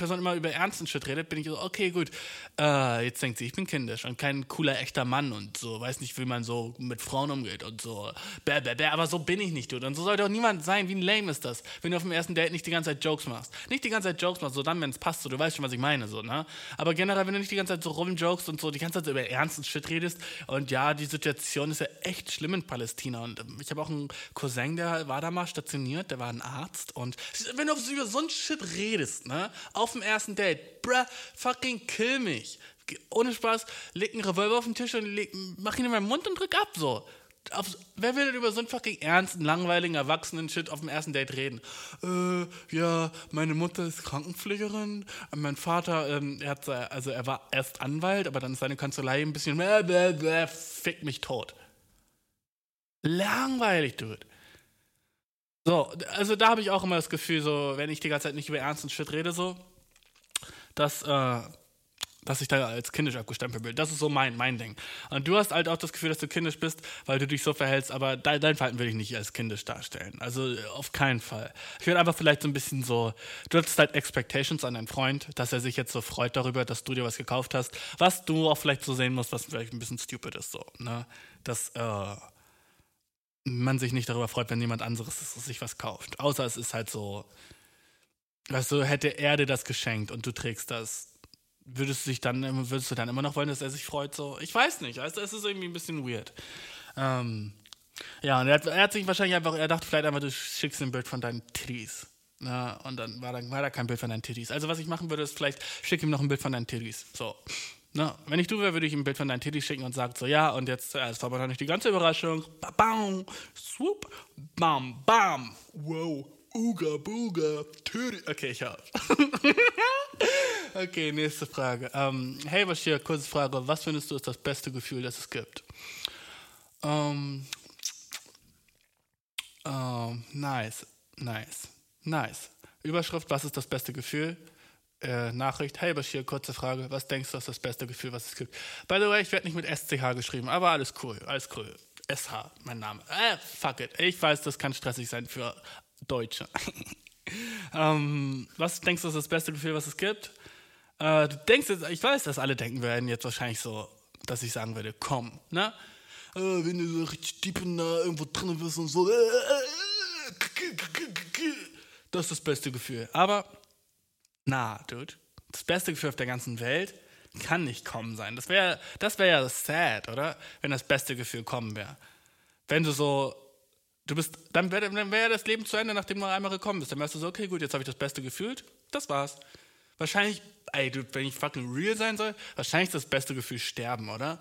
A: Person immer über ernsten Shit redet, bin ich so, okay, gut, äh, jetzt denkt sie, ich bin kindisch und kein cooler, echter Mann und so, weiß nicht, wie man so mit Frauen umgeht und so, bäh, bäh, bäh, aber so bin ich nicht, dude. Und so sollte auch niemand sein, wie lame ist das, wenn du auf dem ersten Date nicht die ganze Zeit Jokes machst. Nicht die ganze Zeit Jokes machst, so dann, wenn es passt, so, du weißt schon, was ich meine, so, ne? Aber generell, wenn du nicht die ganze Zeit so rumjokest und so, die ganze Zeit über ernsten Shit redest und ja, die Situation ist ja echt schlimm in Palästina und ähm, ich habe auch einen Cousin, der war da mal stationiert, der war ein Arzt und wenn du über so ein Shit redest, ne, auf dem ersten Date, bruh, fucking kill mich. Ohne Spaß, leg einen Revolver auf den Tisch und leg, mach ihn in meinen Mund und drück ab, so. Auf, wer will denn über so einen fucking ernsten, langweiligen, erwachsenen Shit auf dem ersten Date reden? Äh, ja, meine Mutter ist Krankenpflegerin, mein Vater, ähm, er hat, also er war erst Anwalt, aber dann ist seine Kanzlei ein bisschen, äh, bläh, bläh, fick mich tot. Langweilig, Dude. So, also da habe ich auch immer das Gefühl, so, wenn ich die ganze Zeit nicht über ernsten Shit rede, so, dass, äh, dass ich da als kindisch abgestempelt bin. Das ist so mein, mein Ding. Und du hast halt auch das Gefühl, dass du kindisch bist, weil du dich so verhältst, aber dein, dein Verhalten will ich nicht als kindisch darstellen. Also auf keinen Fall. Ich würde einfach vielleicht so ein bisschen so, du hattest halt Expectations an deinen Freund, dass er sich jetzt so freut darüber, dass du dir was gekauft hast, was du auch vielleicht so sehen musst, was vielleicht ein bisschen stupid ist, so, ne? Das, äh, man sich nicht darüber freut, wenn jemand anderes sich was kauft. Außer es ist halt so, du, hätte er dir das geschenkt und du trägst das, würdest du dich dann, würdest du dann immer noch wollen, dass er sich freut? So, ich weiß nicht, du, es ist irgendwie ein bisschen weird. Ähm, ja, und er hat, er hat, sich wahrscheinlich einfach, er dachte vielleicht einfach, du schickst ein Bild von deinen Titties. Na, und dann war, da, war da kein Bild von deinen Titties. Also was ich machen würde, ist vielleicht, schick ihm noch ein Bild von deinen Titties. So. Na, wenn ich du wäre, würde ich ihm ein Bild von deinen Titties schicken und sagen so, ja, und jetzt, äh, das aber noch nicht die ganze Überraschung. Bam, swoop, bam, bam, wow, uga, booga, Titty. Okay, ich hab. (laughs) okay, nächste Frage. Ähm, hey, was hier, kurze Frage. Was findest du ist das beste Gefühl, das es gibt? Ähm, ähm, nice, nice, nice. Überschrift, was ist das beste Gefühl? äh, Nachricht. Hey Bashir, kurze Frage. Was denkst du, ist das beste Gefühl, was es gibt? By the way, ich werde nicht mit SCH geschrieben, aber alles cool, alles cool. SH, mein Name. Äh, fuck it. Ich weiß, das kann stressig sein für Deutsche. ähm, was denkst du, ist das beste Gefühl, was es gibt? Äh, du denkst jetzt, ich weiß, dass alle denken werden jetzt wahrscheinlich so, dass ich sagen würde, komm, ne? Äh, wenn du so richtig deep in da irgendwo drin bist und so. Äh, äh, das ist das beste Gefühl. Aber na, Dude, das beste Gefühl auf der ganzen Welt kann nicht kommen sein. Das wäre das wär ja sad, oder? Wenn das beste Gefühl kommen wäre. Wenn du so, du bist, dann wäre wär das Leben zu Ende, nachdem du einmal gekommen bist. Dann wärst du so, okay, gut, jetzt habe ich das Beste gefühlt, das war's. Wahrscheinlich, ey, du, wenn ich fucking real sein soll, wahrscheinlich ist das beste Gefühl sterben, oder?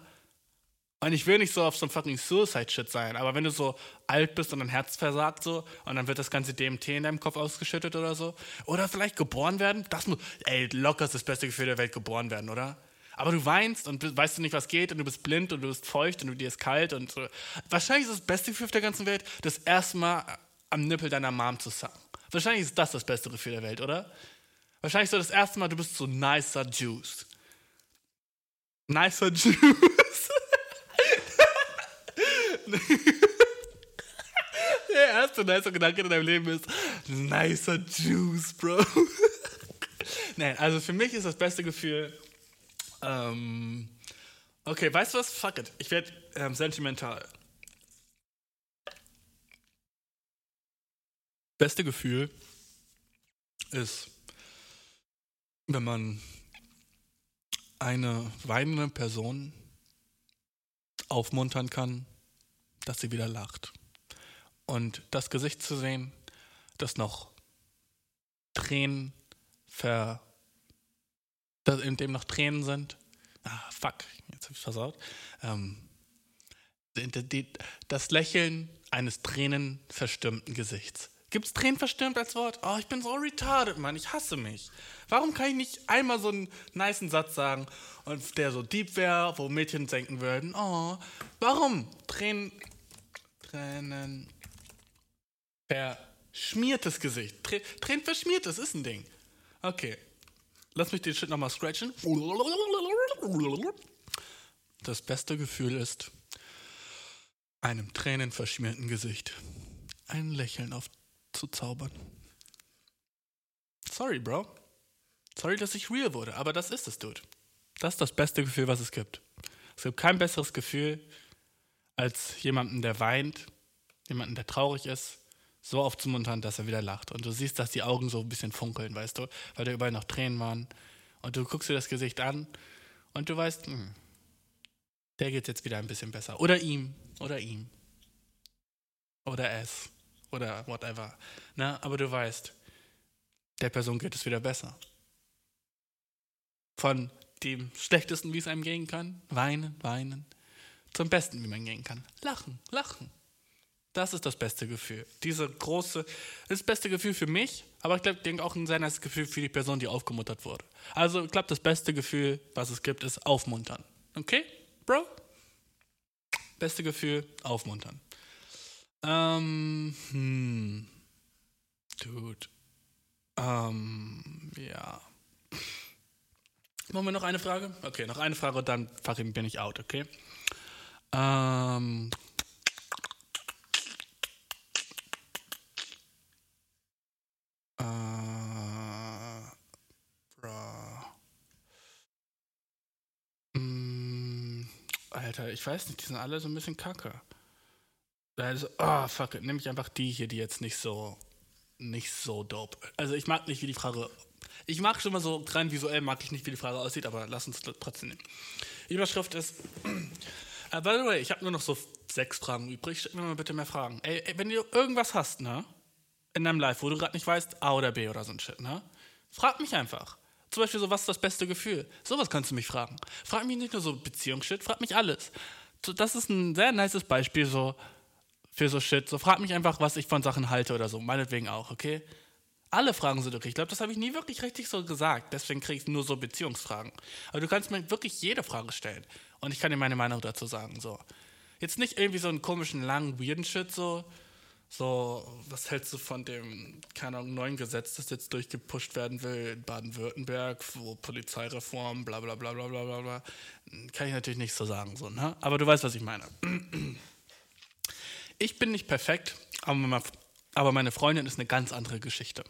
A: Und ich will nicht so auf so einem fucking Suicide-Shit sein, aber wenn du so alt bist und dein Herz versagt so und dann wird das ganze DMT in deinem Kopf ausgeschüttet oder so. Oder vielleicht geboren werden, das muss, ey, locker ist das beste Gefühl der Welt, geboren werden, oder? Aber du weinst und weißt du nicht, was geht und du bist blind und du bist feucht und dir ist kalt und so. Wahrscheinlich ist das beste Gefühl auf der ganzen Welt, das erste Mal am Nippel deiner Mom zu sagen. Wahrscheinlich ist das das beste Gefühl der Welt, oder? Wahrscheinlich so das erste Mal, du bist so nicer Juice. Nicer (laughs) Juice. Der erste nicer Gedanke in deinem Leben ist nicer Juice, Bro. Nein, also für mich ist das beste Gefühl. Ähm, okay, weißt du was? Fuck it. Ich werde ähm, sentimental. Beste Gefühl ist, wenn man eine weinende Person aufmuntern kann, dass sie wieder lacht. Und das Gesicht zu sehen, das noch Tränen ver. In dem noch Tränen sind. Ah, fuck, jetzt hab ich versaut. Ähm, das Lächeln eines tränenverstürmten Gesichts. Gibt es tränenverstürmt als Wort? Oh, ich bin so retarded, Mann. Ich hasse mich. Warum kann ich nicht einmal so einen niceen Satz sagen und der so deep wäre, wo Mädchen denken würden, oh, warum? Tränen, Tränen, verschmiertes Gesicht. Tränen verschmiertes ist ein Ding. Okay. Lass mich den Shit nochmal scratchen. Das beste Gefühl ist, einem tränenverschmierten Gesicht ein Lächeln aufzuzaubern. Sorry, Bro. Sorry, dass ich real wurde, aber das ist es, Dude. Das ist das beste Gefühl, was es gibt. Es gibt kein besseres Gefühl, als jemanden, der weint, jemanden, der traurig ist, so aufzumuntern, dass er wieder lacht. Und du siehst, dass die Augen so ein bisschen funkeln, weißt du, weil da überall noch Tränen waren. Und du guckst dir das Gesicht an und du weißt, hm, der geht jetzt wieder ein bisschen besser. Oder ihm, oder ihm. Oder es. Oder whatever. Na, aber du weißt, der Person geht es wieder besser. Von dem Schlechtesten, wie es einem gehen kann, weinen, weinen, zum Besten, wie man gehen kann, lachen, lachen. Das ist das beste Gefühl. Diese große, das beste Gefühl für mich, aber ich glaube, denke auch ein sehr nice Gefühl für die Person, die aufgemuntert wurde. Also, ich glaube, das beste Gefühl, was es gibt, ist aufmuntern. Okay, Bro? Beste Gefühl, aufmuntern. Ähm, hm. Dude. Ähm, ja. Machen wir noch eine Frage? Okay, noch eine Frage und dann bin ich out, okay? Ähm. Äh. Bra. Mm, Alter, ich weiß nicht, die sind alle so ein bisschen kacke. Also, oh, fuck it, nehme ich einfach die hier, die jetzt nicht so, nicht so dope. Also ich mag nicht, wie die Frage ich mag schon mal so rein visuell, mag ich nicht, wie die Frage aussieht, aber lass uns trotzdem nehmen. Die Überschrift ist, uh, by the way, ich habe nur noch so sechs Fragen übrig. Stell mir mal bitte mehr Fragen. Ey, ey, wenn du irgendwas hast, ne, in deinem Live, wo du gerade nicht weißt, A oder B oder so ein Shit, ne, frag mich einfach. Zum Beispiel so, was ist das beste Gefühl? Sowas kannst du mich fragen. Frag mich nicht nur so Beziehungsshit, frag mich alles. Das ist ein sehr nices Beispiel so für so Shit. So frag mich einfach, was ich von Sachen halte oder so. Meinetwegen auch, okay? Alle Fragen sind okay. Ich glaube, das habe ich nie wirklich richtig so gesagt. Deswegen kriege ich nur so Beziehungsfragen. Aber du kannst mir wirklich jede Frage stellen. Und ich kann dir meine Meinung dazu sagen. So. Jetzt nicht irgendwie so einen komischen, langen, weirden Shit so. So, was hältst du von dem, keine Ahnung, neuen Gesetz, das jetzt durchgepusht werden will in Baden-Württemberg, wo Polizeireform, bla bla bla bla bla bla bla. Kann ich natürlich nicht so sagen, so, ne? Aber du weißt, was ich meine. Ich bin nicht perfekt, aber meine Freundin ist eine ganz andere Geschichte.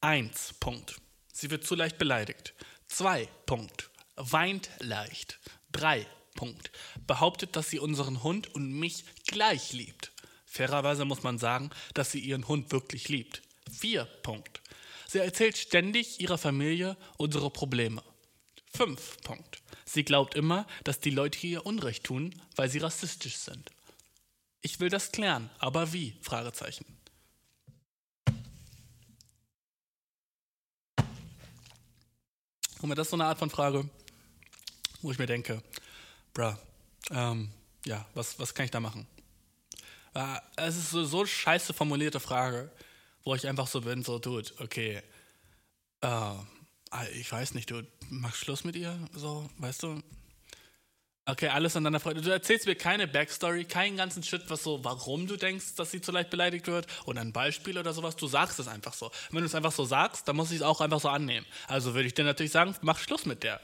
A: Eins, Punkt. Sie wird zu leicht beleidigt. Zwei, Punkt. Weint leicht. Drei, Punkt. Behauptet, dass sie unseren Hund und mich gleich liebt. Fairerweise muss man sagen, dass sie ihren Hund wirklich liebt. Vier, Punkt. Sie erzählt ständig ihrer Familie unsere Probleme. Fünf, Punkt. Sie glaubt immer, dass die Leute ihr Unrecht tun, weil sie rassistisch sind. Ich will das klären, aber wie? Fragezeichen. Und das ist so eine Art von Frage, wo ich mir denke, bruh, ähm, ja, was, was kann ich da machen? Äh, es ist so, so scheiße formulierte Frage, wo ich einfach so bin, so, dude, okay, äh, ich weiß nicht, du machst Schluss mit ihr, so, weißt du? Okay, alles an deiner Freude. Du erzählst mir keine Backstory, keinen ganzen Shit, was so, warum du denkst, dass sie zu leicht beleidigt wird oder ein Beispiel oder sowas. Du sagst es einfach so. wenn du es einfach so sagst, dann muss ich es auch einfach so annehmen. Also würde ich dir natürlich sagen, mach Schluss mit der.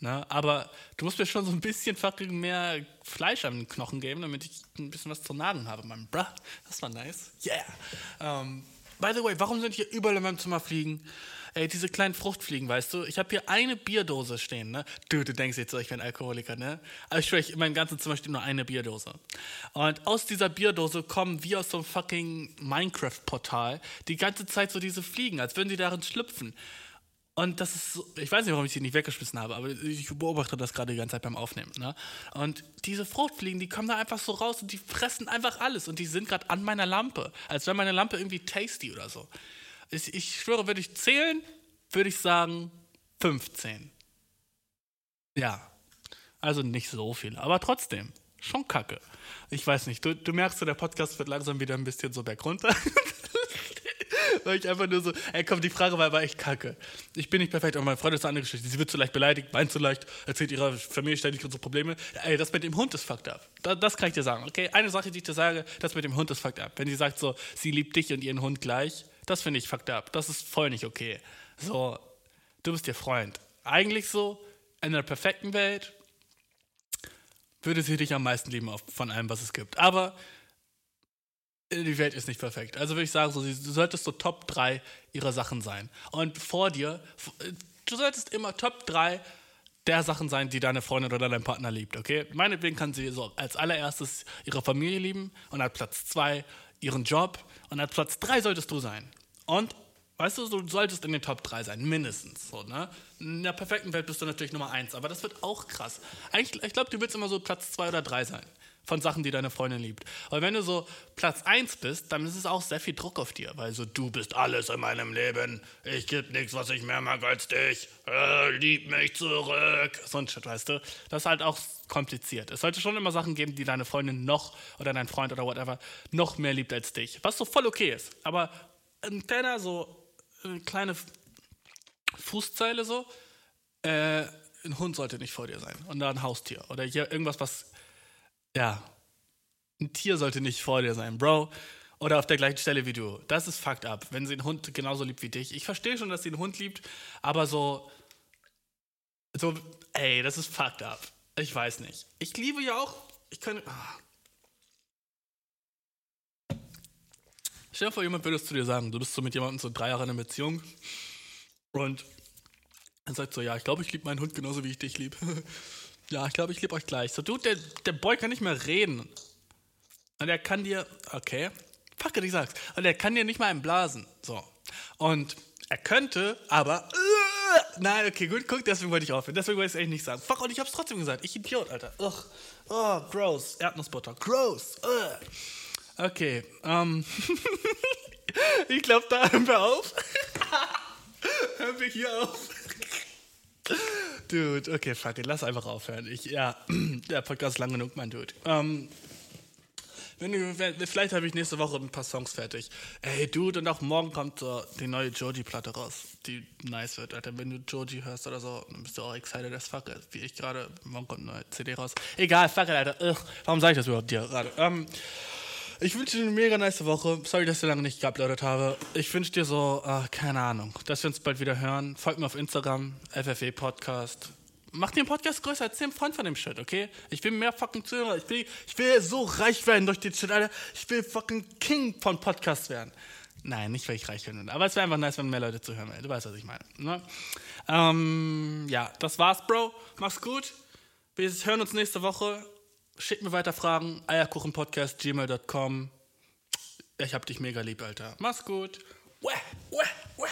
A: Ne? Aber du musst mir schon so ein bisschen fucking mehr Fleisch am Knochen geben, damit ich ein bisschen was zu nagen habe. Mein Bruh, das war nice. Yeah. Um, ähm, by the way, warum sind hier überall in meinem Zimmer Fliegen? ey, diese kleinen Fruchtfliegen, weißt du, ich habe hier eine Bierdose stehen, ne? Du, du denkst jetzt ich bin Alkoholiker, ne? Aber ich schwöre, in meinem ganzen Zimmer steht nur eine Bierdose. Und aus dieser Bierdose kommen wie aus so einem fucking Minecraft-Portal die ganze Zeit so diese Fliegen, als würden sie darin schlüpfen. Und das ist so, ich weiß nicht, warum ich sie nicht weggeschmissen habe, aber ich beobachte das gerade die ganze Zeit beim Aufnehmen. Ne? Und diese Fruchtfliegen, die kommen da einfach so raus und die fressen einfach alles. Und die sind gerade an meiner Lampe, als wäre meine Lampe irgendwie tasty oder so. Ich, ich schwöre, würde ich zählen, würde ich sagen 15. Ja, also nicht so viel, aber trotzdem, schon kacke. Ich weiß nicht, du, du merkst, der Podcast wird langsam wieder ein bisschen so bergunter. (laughs) Weil ich einfach nur so, ey komm, die Frage war aber echt kacke. Ich bin nicht perfekt, aber meine Freundin ist eine andere Geschichte. Sie wird zu leicht beleidigt, weint zu leicht, erzählt ihrer Familie ständig unsere Probleme. Ey, das mit dem Hund ist fucked up. Das kann ich dir sagen, okay? Eine Sache, die ich dir sage, das mit dem Hund ist fucked up. Wenn sie sagt so, sie liebt dich und ihren Hund gleich, das finde ich fucked up. Das ist voll nicht okay. So, du bist ihr Freund. Eigentlich so, in einer perfekten Welt würde sie dich am meisten lieben von allem, was es gibt. Aber die Welt ist nicht perfekt. Also würde ich sagen, so, du solltest so Top 3 ihrer Sachen sein. Und vor dir, du solltest immer Top 3 der Sachen sein, die deine Freundin oder dein Partner liebt, okay? Meinetwegen kann sie so als allererstes ihre Familie lieben und als Platz 2 ihren Job und als Platz 3 solltest du sein. Und Weißt du, du solltest in den Top 3 sein, mindestens. So, ne? In der perfekten Welt bist du natürlich Nummer 1, aber das wird auch krass. Eigentlich, ich glaube, du willst immer so Platz 2 oder 3 sein von Sachen, die deine Freundin liebt. Aber wenn du so Platz 1 bist, dann ist es auch sehr viel Druck auf dir, weil so du bist alles in meinem Leben, ich gebe nichts, was ich mehr mag als dich, äh, lieb mich zurück. So ein Shit, weißt du? Das ist halt auch kompliziert. Es sollte schon immer Sachen geben, die deine Freundin noch oder dein Freund oder whatever noch mehr liebt als dich. Was so voll okay ist. Aber ein kleiner so eine kleine Fußzeile so. Äh, ein Hund sollte nicht vor dir sein. Und da ein Haustier. Oder hier irgendwas, was. Ja. Ein Tier sollte nicht vor dir sein, Bro. Oder auf der gleichen Stelle wie du. Das ist fucked up. Wenn sie einen Hund genauso liebt wie dich. Ich verstehe schon, dass sie einen Hund liebt, aber so. So, ey, das ist fucked up. Ich weiß nicht. Ich liebe ja auch. Ich könnte. Ah. Stell dir vor, jemand würde es zu dir sagen, du bist so mit jemandem so drei Jahre in einer Beziehung und er sagt so, ja, ich glaube, ich liebe meinen Hund genauso, wie ich dich liebe. (laughs) ja, ich glaube, ich liebe euch gleich. So, du, der, der Boy kann nicht mehr reden. Und er kann dir, okay, fuck it, ich sag's. Und er kann dir nicht mal einen blasen. So. Und er könnte, aber, uh, nein, okay, gut, guck, deswegen wollte ich aufhören. Deswegen wollte ich es echt nicht sagen. Fuck, und ich hab's trotzdem gesagt. Ich Idiot, Alter. Ugh. Oh, gross. Erdnussbutter. Gross. Ugh. Okay, ähm. (laughs) ich glaube, da hören wir auf. (laughs) hören wir hier auf. Dude, okay, fuck it, lass einfach aufhören. Ich, ja, (clears throat) der Podcast ist lang genug, mein Dude. Ähm, wenn du, vielleicht habe ich nächste Woche ein paar Songs fertig. Ey, Dude, und auch morgen kommt so die neue Joji-Platte raus, die nice wird, Alter. Wenn du Joji hörst oder so, dann bist du auch excited as fuck, wie ich gerade. Morgen kommt eine neue CD raus. Egal, fuck it, Alter. Ugh, warum sage ich das überhaupt dir gerade? Ähm, ich wünsche dir eine mega nice Woche. Sorry, dass ich so lange nicht geuploadet habe. Ich wünsche dir so, äh, keine Ahnung, dass wir uns bald wieder hören. Folgt mir auf Instagram, FFE Podcast. Mach den Podcast größer, erzähl einem Freund von dem Shit, okay? Ich will mehr fucking Zuhörer. Ich will, ich will so reich werden durch den Shit, Alter. Ich will fucking King von Podcasts werden. Nein, nicht, weil ich reich bin. Aber es wäre einfach nice, wenn mehr Leute zuhören. Ey. Du weißt, was ich meine. Ne? Ähm, ja, das war's, Bro. Mach's gut. Wir hören uns nächste Woche. Schick mir weiter Fragen. Eierkuchenpodcast.gmail.com. Ich hab dich mega lieb, Alter. Mach's gut. Uah, uah, uah.